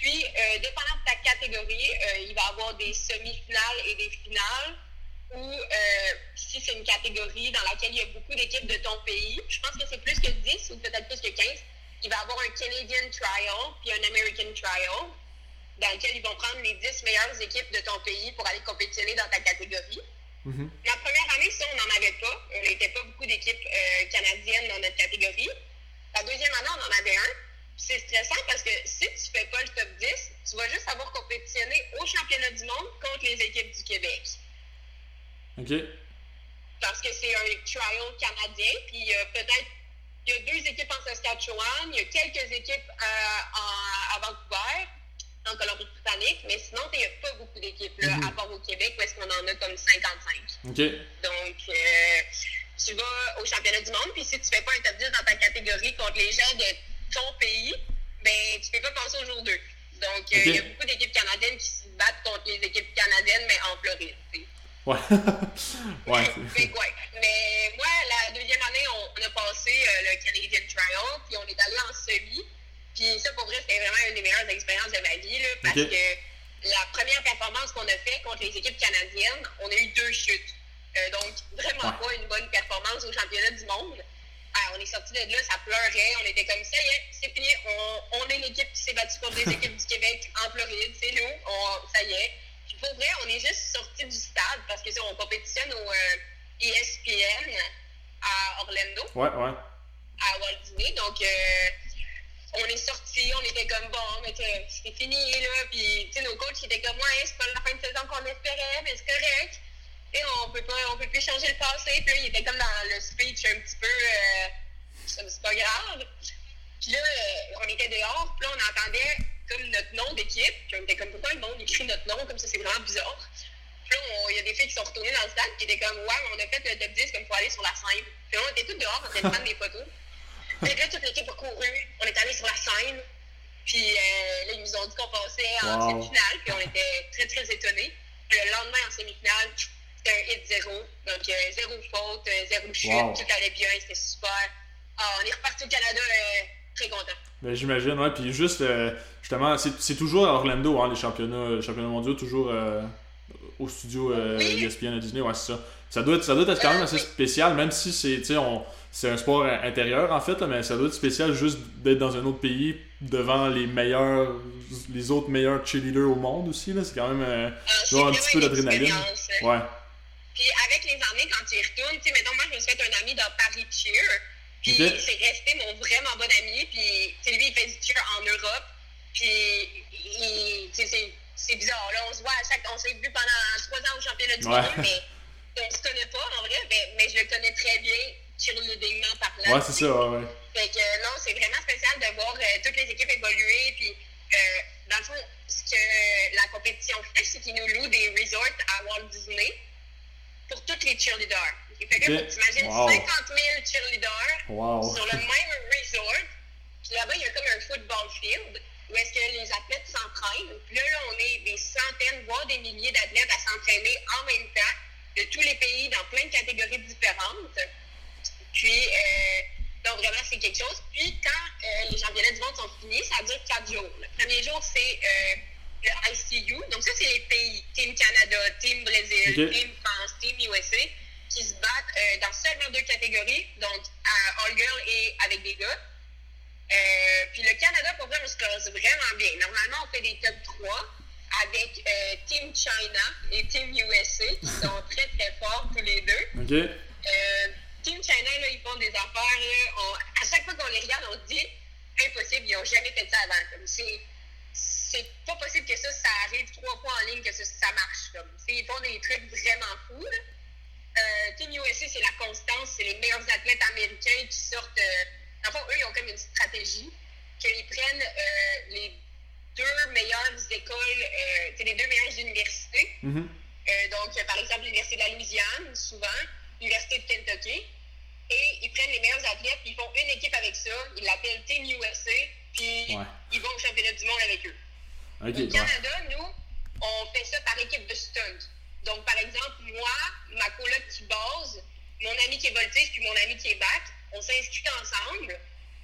Puis, euh, dépendant de ta catégorie, euh, il va y avoir des semi-finales et des finales. Ou euh, si c'est une catégorie dans laquelle il y a beaucoup d'équipes de ton pays, je pense que c'est plus que 10 ou peut-être plus que 15, il va y avoir un Canadian Trial puis un American Trial dans lequel ils vont prendre les 10 meilleures équipes de ton pays pour aller compétitionner dans ta catégorie. Mm-hmm. La première année, ça, on n'en avait pas. On n'était pas beaucoup d'équipes canadiennes dans notre catégorie. La deuxième année, on en avait un. C'est stressant parce que si tu ne fais pas le top 10, tu vas juste avoir compétitionné au championnat du monde contre les équipes du Québec. OK. Parce que c'est un trial canadien, puis il y a peut-être il y a deux équipes en Saskatchewan, il y a quelques équipes euh, à Vancouver, en Colombie-Britannique, mais sinon, il n'y a pas beaucoup d'équipes, là, mhm. à part au Québec, parce qu'on en a comme 55. Donc, euh, tu vas au championnat du monde, puis si tu ne fais pas un top 10 dans ta catégorie contre les gens de ton pays, ben, tu ne peux pas passer au jour 2. Donc, euh, il y a beaucoup d'équipes canadiennes qui se battent contre les équipes canadiennes, mais en Floride. Ouais. (laughs) ouais. mais, ouais. Mais moi, la deuxième année, on, a passé euh, le Canadian Trial, puis on est allé en semi. Puis ça, pour vrai, c'était vraiment une des meilleures expériences de ma vie, là, parce que la première performance qu'on a fait contre les équipes canadiennes, on a eu deux chutes. Euh, donc, vraiment pas une bonne performance au championnat du monde. Ah, on est sorti de là, ça pleurait, on était comme ça y est, c'est fini, on, on est l'équipe qui s'est battue contre les équipes du Québec en Floride, c'est nous, ça y est. Puis pour vrai, on est juste sorti du stade parce que on compétitionne au ESPN euh, e à Orlando. Ouais, ouais. À Walt Disney. Donc, euh, on est sortis, on était comme bon, mais c'était fini, là. Puis, tu sais, nos coachs étaient comme, ouais, c'est pas la fin de saison qu'on espérait, mais c'est correct. Et on peut pas, on peut plus changer le passé. Puis là, il était comme dans le speech un petit peu, euh, c'est pas grave. Puis là, euh, on était dehors, puis là, on entendait comme notre nom d'équipe. Puis on était comme, pourquoi le monde écrit notre nom comme ça, c'est vraiment bizarre. Puis là, il y a des filles qui sont retournées dans le stade, qui étaient comme, ouais, on a fait le top 10 comme pour aller sur la scène. Puis là, on était tous dehors, on était prendre des photos. Et là, toute l'équipe a couru. On est allé sur la scène. Puis euh, là, ils nous ont dit qu'on passait en demi-finale. Puis on était très, très étonnés. Puis le lendemain, en semi-finale, c'était un hit zéro. Donc, euh, zéro faute, euh, zéro chute. Tout allait bien. C'était super. Ah, on est reparti au Canada très content. Ben, J'imagine, ouais. Puis juste, justement, c'est toujours à Orlando, hein, les championnats, les championnats mondiaux, toujours au studio oui. ESPN à Disney. Ouais, c'est ça. Ça doit, être, ça doit être quand même assez spécial, même si c'est, tu sais, on c'est un sport intérieur en fait, mais ça doit être spécial juste d'être dans un autre pays devant les meilleurs, les autres meilleurs cheerleaders au monde aussi. C'est quand même euh, un petit peu d'adrénaline. Ouais. Puis avec les années, quand tu y retournes, tu sais, mettons, moi, je me suis fait un ami dans Paris Cheer. Puis c'est resté mon vraiment bon ami. Puis lui, il fait du cheer en Europe. Puis c'est bizarre. Là, on se voit à chaque. On s'est vu pendant trois ans au championnat du monde, mais on se connaît pas en vrai, mais, mais je le connais très bien cheerleadingment parlant. Ouais, c'est ça, ouais, Fait que non, c'est vraiment spécial de voir euh, toutes les équipes évoluer. Puis, euh, dans le la compétition fait, c'est qu'ils nous louent des resorts à Walt Disney pour tous les cheerleaders. Fait que, t'imagines Wow. 50 000 cheerleaders Wow. sur le même resort. Puis là-bas, il y a comme un football field où est-ce que les athlètes s'entraînent. Puis là, là, on est des centaines, voire des milliers d'athlètes à s'entraîner en même temps de tous les pays dans plein de catégories différentes. Puis, euh, donc vraiment, c'est quelque chose. Puis, quand euh, les championnats du monde sont finis, ça dure quatre jours. Le premier jour, c'est euh, le ICU. Donc, ça, c'est les pays. Team Canada, Team Brésil. Team France, Team USA, qui se battent euh, dans seulement deux catégories, donc à All Girl et avec des gars. Euh, puis le Canada, pour vrai, on se classe vraiment bien. Normalement, on fait des top 3 avec euh, Team China et Team USA, qui sont (laughs) très, très forts tous les deux. Team China, là, ils font des affaires. Là, on- à chaque fois qu'on les regarde, on se dit impossible, ils n'ont jamais fait ça avant. Comme c'est, c'est pas possible que ça, ça arrive trois fois en ligne, que ça, ça marche. Comme. Ils font des trucs vraiment fous. Euh, Team USA, c'est la constance, c'est les meilleurs athlètes américains qui sortent. Euh, en fait, eux, ils ont comme une stratégie qu'ils prennent euh, les deux meilleures écoles, euh, sais, les deux meilleures universités. Mhm. Euh, donc, par exemple, l'Université de la Louisiane, souvent, l'Université de Kentucky. Et ils prennent les meilleurs athlètes, puis ils font une équipe avec ça, ils l'appellent Team USA, puis Ouais. ils vont au championnat du monde avec eux. Au ouais. Canada, nous, on fait ça par équipe de stunt. Donc, par exemple, moi, ma coloc qui base, mon ami qui est voltige, puis mon ami qui est back, on s'inscrit ensemble.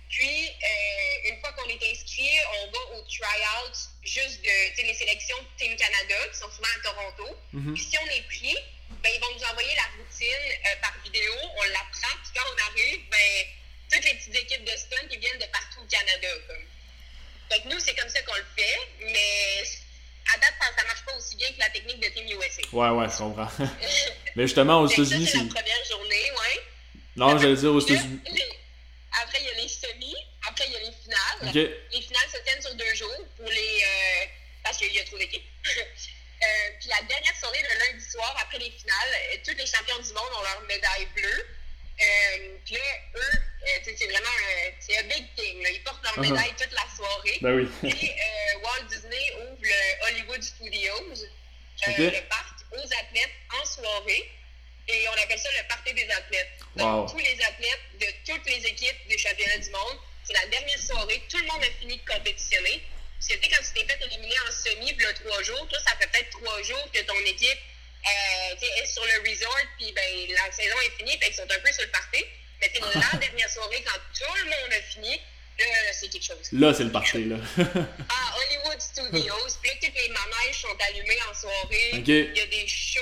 Puis, euh, une fois qu'on est inscrit, on va au try-out juste de tu sais, les sélections Team Canada, qui sont souvent à Toronto. Mhm. Puis, si on est pris, ben, ils vont nous envoyer la routine euh, par vidéo, on l'apprend, puis quand on arrive, ben, toutes les petites équipes de stunt qui viennent de partout au Canada. Comme. Que nous, c'est comme ça qu'on le fait, mais à date, ça, ça marche pas aussi bien que la technique de Team USA. Ouais, ouais, je comprends. (laughs) Mais justement, aux États-Unis, c'est la première journée, ouais. Non, j'allais dire aux États-Unis. (laughs) Après, il y a les semis, après, il y a les finales. Les finales se tiennent sur deux jours pour les. euh, parce qu'il y a trop d'équipes. (laughs) Euh, puis la dernière soirée, le lundi soir, après les finales, euh, tous les champions du monde ont leur médaille bleue. Euh, puis là, eux, c'est vraiment un, c'est un big thing. là. Ils portent leur Uh-huh. médaille toute la soirée. Ben oui. Puis euh, Walt Disney ouvre le Hollywood Studios, euh, Ok. le parc aux athlètes en soirée. Et on appelle ça le party des athlètes. Donc, Wow. tous les athlètes de toutes les équipes du championnat du monde, c'est la dernière soirée, tout le monde a fini de compétitionner. Sais, quand tu t'es fait éliminer en semi, puis là, trois jours, toi, ça fait peut-être trois jours que ton équipe euh, est sur le resort, puis ben, la saison est finie, fait qu'ils sont un peu sur le party. Mais c'est la (laughs) dernière soirée, quand tout le monde a fini, là, c'est quelque chose. Là, c'est le party, là. À (laughs) Hollywood Studios, puis là, tous les manèges sont allumés en soirée. Il y a des shows.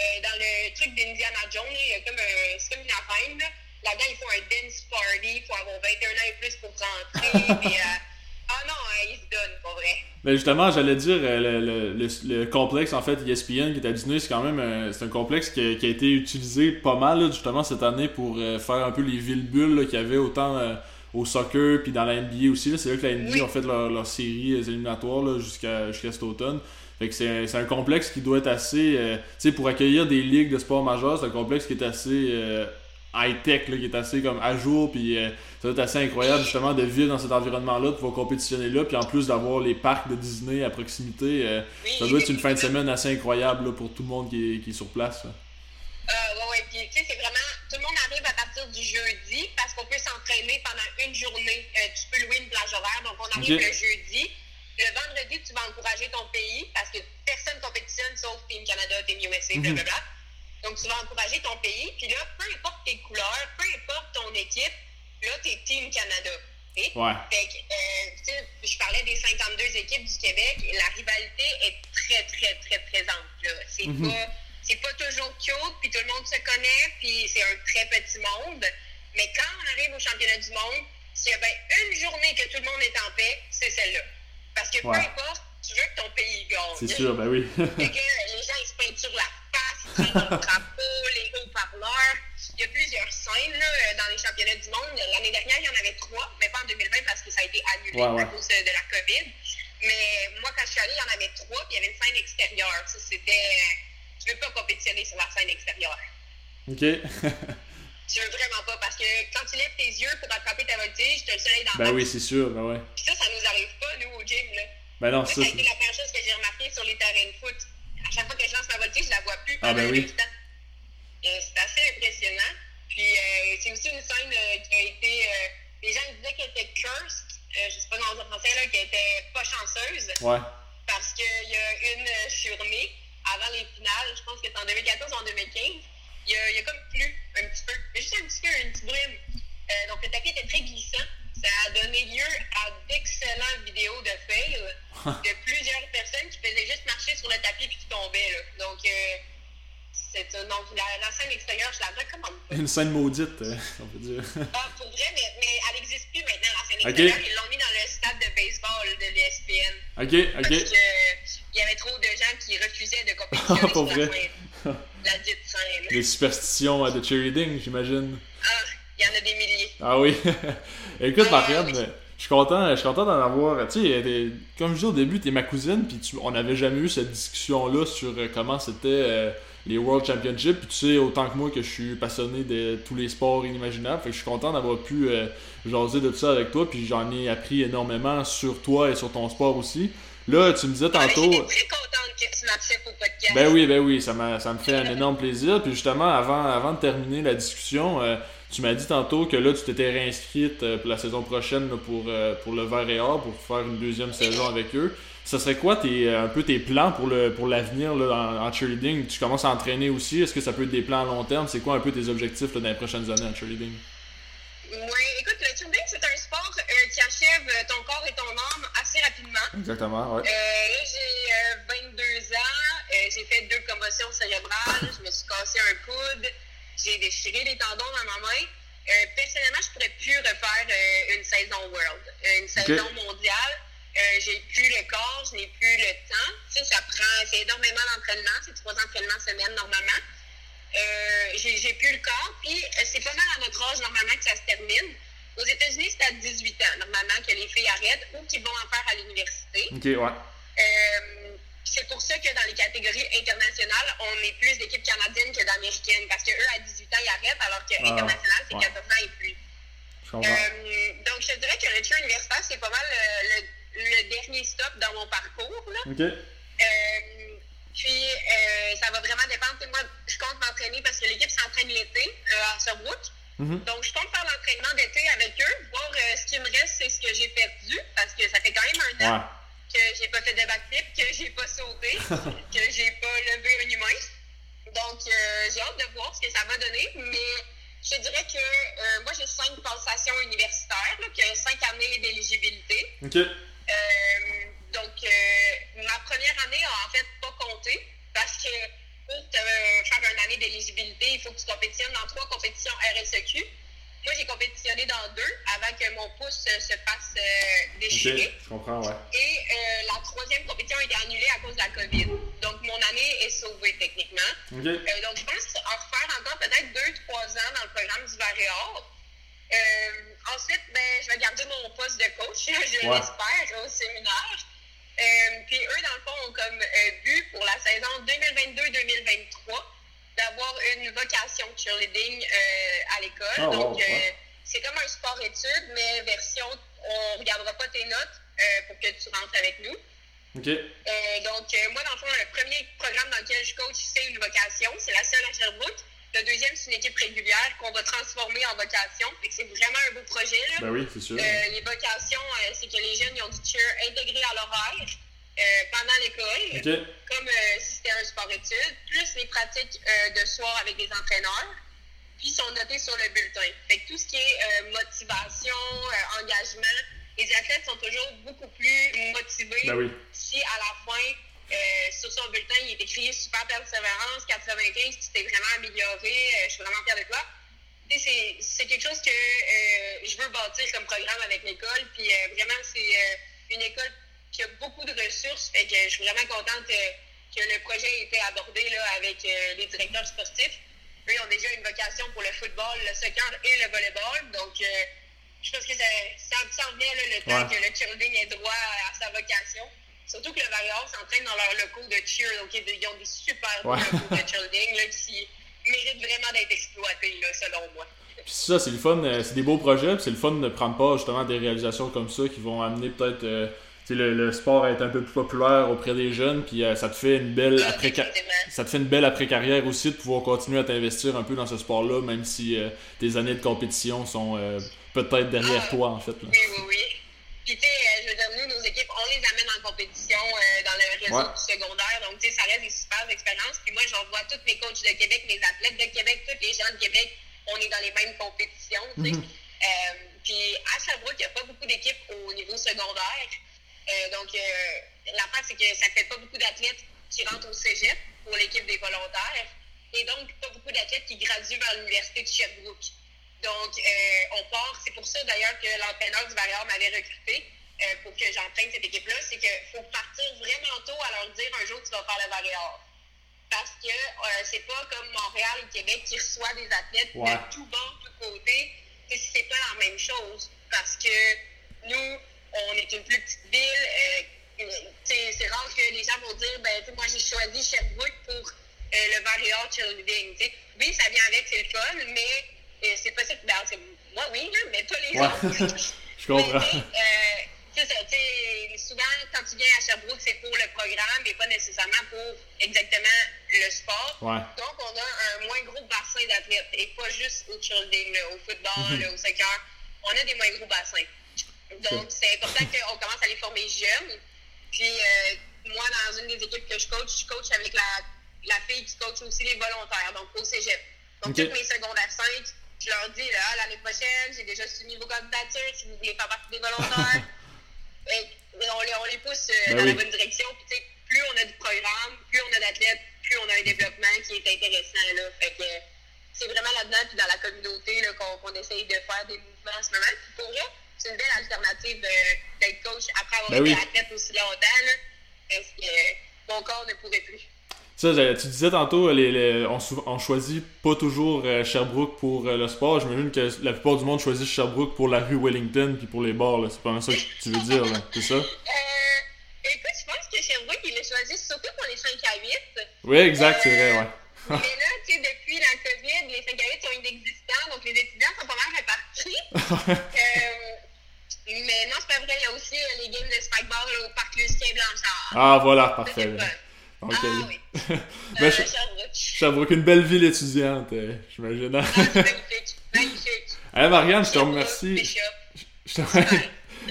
Euh, dans le truc d'Indiana Jones, il y a comme, un- c'est comme une affaire. Là. Là-dedans, ils font un dance party. Il faut avoir 21 ans et plus pour rentrer. (laughs) puis, euh, ah non, euh, ils se donnent, pas vrai. Ben justement, j'allais dire, euh, le, le, le, le complexe, en fait, ESPN qui est à Disney, c'est quand même euh, c'est un complexe qui a, qui a été utilisé pas mal, là, justement, cette année pour euh, faire un peu les villes-bulles là, qu'il y avait autant euh, au soccer puis dans la NBA aussi. C'est là que la NBA Oui. a fait leur, leur série euh, éliminatoire jusqu'à jusqu'à cet automne. Fait que c'est un complexe qui doit être assez... euh, tu sais, pour accueillir des ligues de sport majeurs, c'est un complexe qui est assez... euh, high-tech, qui est assez comme à jour, puis euh, ça doit être assez incroyable justement de vivre dans cet environnement-là, de pouvoir compétitionner là, puis en plus d'avoir les parcs de Disney à proximité, ça doit être une fin de semaine assez incroyable là, pour tout le monde qui est, qui est sur place. là. Euh, ouais, ouais. Puis, tu sais, c'est vraiment. Tout le monde arrive à partir du jeudi parce qu'on peut s'entraîner pendant une journée. Euh, tu peux louer une plage horaire. Donc, on arrive le jeudi. Le vendredi, tu vas encourager ton pays parce que personne compétitionne sauf Team Canada, Team USA, Mhm. blablabla. Donc, tu vas encourager ton pays. Puis là, peu importe tes couleurs, peu importe ton équipe, là, t'es Team Canada. Ouais. Fait que, euh, tu sais, je parlais des 52 équipes du Québec. La rivalité est très, très, très présente. là. C'est Mhm. pas, c'est pas toujours cute, puis tout le monde se connaît, puis c'est un très petit monde. Mais quand on arrive au championnat du monde, s'il y a bien une journée que tout le monde est en paix, c'est celle-là. Parce que Ouais. peu importe, tu veux que ton pays gagne. C'est sûr, ben oui. (laughs) Que les gens, ils se peinturent la face, ils prennent le drapeau, les haut-parleurs. Il y a plusieurs scènes là, dans les championnats du monde. L'année dernière, il y en avait trois, mais pas en 2020 parce que ça a été annulé Ouais, ouais. à cause de, de la COVID. Mais moi, quand je suis allée, il y en avait trois, puis il y avait une scène extérieure. Ça, c'était. Tu veux pas compétitionner sur la scène extérieure. ok. (laughs) Tu veux vraiment pas, parce que quand tu lèves tes yeux pour attraper ta voltige, t'as le soleil dans ben la oui, c'est sûr, ben ouais. Puis ça, ça nous arrive pas, nous, au gym. Là. Ben non, ça. ça. La première chose que j'ai remarqué sur les terrains de foot. À chaque fois que je lance ma voltige, je la vois plus Ah, ben oui. C'est assez impressionnant. Puis euh, c'est aussi une scène euh, qui a été. euh, les gens disaient qu'elle était cursed, euh, je sais pas dans le français, là, qu'elle était pas chanceuse. Ouais. parce qu'il y a une journée avant les finales, je pense que c'est en 2014 ou en 2015, il y a, il y a comme plu un petit peu, mais juste un petit peu, une petite brume. Euh, donc le tapis était très glissant. Ça a donné lieu à d'excellentes vidéos de fail (laughs) de plusieurs personnes qui faisaient juste marcher sur le tapis puis qui tombaient. Là. Donc, euh, c'est. Donc la, la scène extérieure, je la recommande pas. Une scène maudite, euh, (laughs) on peut dire. Ah, pour vrai, mais, mais elle n'existe plus maintenant, la scène extérieure. Ils l'ont mis dans le stade de baseball de l'ESPN. ok, Parce ok. qu'il y avait trop de gens qui refusaient de compétitionner Pour (laughs) sur la vrai. La dite scène. Des superstitions de cheerleading, j'imagine. Ah, il y en a des milliers. Ah oui. (laughs) Écoute, Ah, Marianne, oui. je suis content, je suis content d'en avoir. Tu sais, comme je disais au début, t'es ma cousine, puis on n'avait jamais eu cette discussion-là sur euh, comment c'était euh, les World Championships. Puis tu sais autant que moi que je suis passionné de tous les sports inimaginables. Fait que je suis content d'avoir pu euh, jaser de tout ça avec toi, puis j'en ai appris énormément sur toi et sur ton sport aussi. Là, tu me disais tantôt. J'étais très contente que tu m'acceptes au podcast. Ben oui, ben oui, ça, m'a- ça me fait un énorme plaisir. Puis justement, avant, avant de terminer la discussion, euh, tu m'as dit tantôt que là, tu t'étais réinscrite euh, pour la saison prochaine là, pour, euh, pour le Vert et Or, pour faire une deuxième saison avec eux. Ça serait quoi tes, euh, un peu tes plans pour le pour l'avenir là, en, en cheerleading? Tu commences à entraîner aussi? Est-ce que ça peut être des plans à long terme? C'est quoi un peu tes objectifs là, dans les prochaines années en cheerleading? Oui, écoute, le cheerleading, c'est un sport euh, qui achève euh, ton corps et ton âme assez rapidement. Exactement, ouais. Euh, là, j'ai euh, 22 ans, euh, j'ai fait deux commotions cérébrales, je me suis cassé un coude, j'ai déchiré les tendons dans ma main. Euh, personnellement, je pourrais plus refaire euh, une saison World, une saison mondiale. Euh, j'ai plus le corps, je n'ai plus le temps. Ça prend, c'est énormément d'entraînement, c'est trois entraînements semaine normalement. Euh, j'ai plus le corps, puis euh, c'est pas mal à notre âge normalement que ça se termine. Aux États-Unis, c'est à 18 ans normalement que les filles arrêtent ou qu'ils vont en faire à l'université. Ok, ouais. Euh, c'est pour ça que dans les catégories internationales, on est plus d'équipes canadiennes que d'américaines. Parce qu'eux, à 18 ans, ils arrêtent, alors que Ah, international, c'est ouais. 14 ans et plus. Je donc, je dirais que le universitaire, c'est pas mal euh, le, le dernier stop dans mon parcours. Là. Ok. Euh, puis, euh, ça va vraiment dépendre. Moi, je compte m'entraîner parce que l'équipe s'entraîne l'été euh, à Sherbrooke. Mhm. Donc, je compte faire l'entraînement d'été avec eux, voir euh, ce qui me reste, c'est ce que j'ai perdu, parce que ça fait quand même un an Ouais. que j'ai pas fait de backflip, que j'ai pas sauté, (laughs) que j'ai pas levé un humain. Donc, j'ai hâte de voir ce que ça va donner, mais je te dirais que moi, j'ai cinq passations universitaires, là, ont cinq années d'éligibilité. Euh, donc, euh, ma première année a en fait pas compté parce que pour te, euh, faire une année d'éligibilité, il faut que tu compétitionnes dans trois compétitions RSEQ. Moi, j'ai compétitionné dans deux avant que mon pouce euh, se fasse Je comprends, ouais. Et euh, la troisième compétition a été annulée à cause de la COVID. Donc, mon année est sauvée techniquement. Euh, donc, je pense en refaire encore peut-être deux, trois ans dans le programme du Varéor. Euh, ensuite, ben, je vais garder mon poste de coach, (laughs) je Ouais. l'espère, au séminaire. Puis eux, dans le fond, ont comme but pour la saison 2022-2023 d'avoir une vocation cheerleading à l'école. Ah, Donc, ouais. c'est comme un sport-études, mais version, on ne regardera pas tes notes euh, pour que tu rentres avec nous. Ok. Euh, donc, euh, moi, dans le fond, le premier programme dans lequel je coach, c'est une vocation. C'est la seule à Sherbrooke. Le deuxième, c'est une équipe régulière qu'on va transformer en vocation. C'est vraiment un beau projet. Là. Ben oui, c'est sûr. Euh, les vocations, c'est que les jeunes ils ont du cheer intégré à l'horaire pendant l'école, comme si c'était un sport-études, plus les pratiques de soir avec des entraîneurs, puis sont notés sur le bulletin. Fait que tout ce qui est motivation, engagement, les athlètes sont toujours beaucoup plus motivés Ben oui. si à la fin, euh, sur son bulletin, il est écrit super persévérance, 95, tu t'es vraiment amélioré, euh, je suis vraiment fière de toi. C'est quelque chose que euh, je veux bâtir comme programme avec l'école. Puis vraiment, c'est une école qui a beaucoup de ressources. Fait que je suis vraiment contente que le projet ait été abordé là, avec les directeurs sportifs. Eux, ils ont déjà une vocation pour le football, le soccer et le volleyball. Donc, je pense que ça, ça, ça en venait là, le temps Ouais. que le cheerleading ait droit à, sa vocation. Surtout que le Varior s'entraîne dans leurs locaux de cheer. Donc, ils ont des super Ouais. locaux de (laughs) cheerleading là, qui méritent vraiment d'être exploités, là, selon moi. Puis ça, c'est le fun, euh, c'est des beaux projets, c'est le fun de prendre part justement à des réalisations comme ça qui vont amener peut-être euh, le, le, sport est un peu plus populaire auprès des jeunes, puis euh, ça te fait une belle après ça te fait une belle après carrière aussi de pouvoir continuer à t'investir un peu dans ce sport-là, même si euh, tes années de compétition sont peut-être derrière ah, toi en fait. Là. Oui, oui, oui. Puis tu sais, je veux dire, nous, nos équipes, on les amène en compétition dans le réseau du secondaire, donc tu sais, ça reste des super expériences. Puis moi, j'en vois tous mes coachs de Québec, mes athlètes de Québec, tous les gens de Québec, on est dans les mêmes compétitions, tu sais. Mm-hmm. puis à Sherbrooke, il n'y a pas beaucoup d'équipes au niveau secondaire. Euh, donc, euh, la part, c'est que ça ne fait pas beaucoup d'athlètes qui rentrent au cégep pour l'équipe des volontaires et donc pas beaucoup d'athlètes qui graduent vers l'université de Sherbrooke. Donc, euh, on part, c'est pour ça d'ailleurs que l'entraîneur du Barrière m'avait recruté pour que j'entraîne cette équipe-là, c'est qu'il faut partir vraiment tôt à leur dire un jour tu vas faire le Barrière. Parce que c'est pas comme Montréal ou Québec qui reçoit des athlètes de tout bord, tout côté. C'est pas la même chose. Parce que nous, on est une plus petite ville. Euh, c'est rare que les gens vont dire, ben, moi, j'ai choisi Sherbrooke pour euh, le Barrier Cheerleading. Oui, ça vient avec, c'est le fun, mais euh, c'est possible. Ben, moi, oui, mais pas les autres. (laughs) (laughs) Je comprends. c'est ça, souvent, quand tu viens à Sherbrooke, c'est pour le programme et pas nécessairement pour exactement le sport. Donc, on a un moins gros bassin d'athlètes et pas juste au cheerleading, au football, mhm. au soccer. On a des moins gros bassins. Donc, c'est important qu'on commence à les former jeunes. Puis, euh, moi, dans une des équipes que je coach, je coach avec la, la fille qui coach aussi les volontaires, donc au cégep. Donc, toutes mes secondaires 5, je leur dis, là, l'année prochaine, j'ai déjà soumis vos candidatures si vous voulez faire partie des volontaires. (laughs) Et, on, les, on, les, pousse euh, ben dans la bonne direction. Puis, plus on a du programme, plus on a d'athlètes, plus on a un développement qui est intéressant. Là. Fait que c'est vraiment là-dedans, puis dans la communauté, qu'on essaye de faire des mouvements en ce moment. Puis pour eux, c'est une belle alternative d'être coach après avoir ben été athlète aussi longtemps. Là, parce que mon corps ne pourrait plus. Ça, tu disais tantôt, les, on, on, choisit pas toujours euh, Sherbrooke pour euh, le sport. J'imagine que la plupart du monde choisit Sherbrooke pour la rue Wellington puis pour les bars. C'est pas ça que tu veux dire, c'est ça? Euh, écoute, je pense que Sherbrooke, il l'a choisi surtout pour les 5 à 8. Oui, exact, c'est vrai, ouais. mais là, tu sais, depuis la COVID, les 5 à 8 sont inexistants, donc les étudiants sont pas mal répartis. (laughs) Mais non, c'est pas vrai. Il y a aussi euh, les games de Spikeball au parc Lucien Blanchard. Ah, voilà, parfait. Okay. Ah oui. (laughs) ben, euh, Sherbrooke. une belle ville étudiante, euh, j'imagine. Ah, (laughs) magnifique. magnifique. Hey, Marianne, je te remercie. Je te...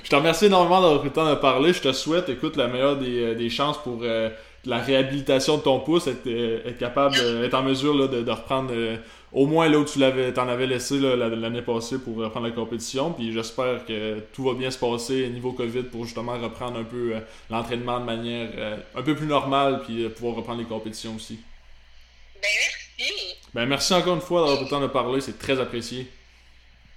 je te remercie énormément d'avoir pris le temps de parler. Je te souhaite, écoute, la meilleure des, des chances pour la réhabilitation de ton pouce, être, être capable, être en mesure là, de, de, reprendre au moins là où tu l'avais, t'en avais laissé l'année passée pour reprendre la compétition. Puis j'espère que tout va bien se passer niveau COVID pour justement reprendre un peu euh, l'entraînement de manière euh, un peu plus normale puis euh, pouvoir reprendre les compétitions aussi. Ben merci. Ben merci encore une fois d'avoir le temps de parler, c'est très apprécié.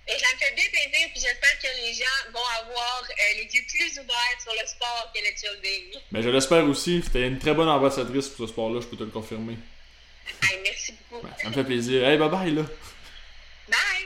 Et ça me fait bien plaisir, puis j'espère que les gens vont avoir les yeux plus ouverts sur le sport que le childing. Ben je l'espère aussi. C'était une très bonne ambassadrice pour ce sport-là, je peux te le confirmer. Hey, merci beaucoup. Ça me fait plaisir. Hey, bye bye, là. Bye!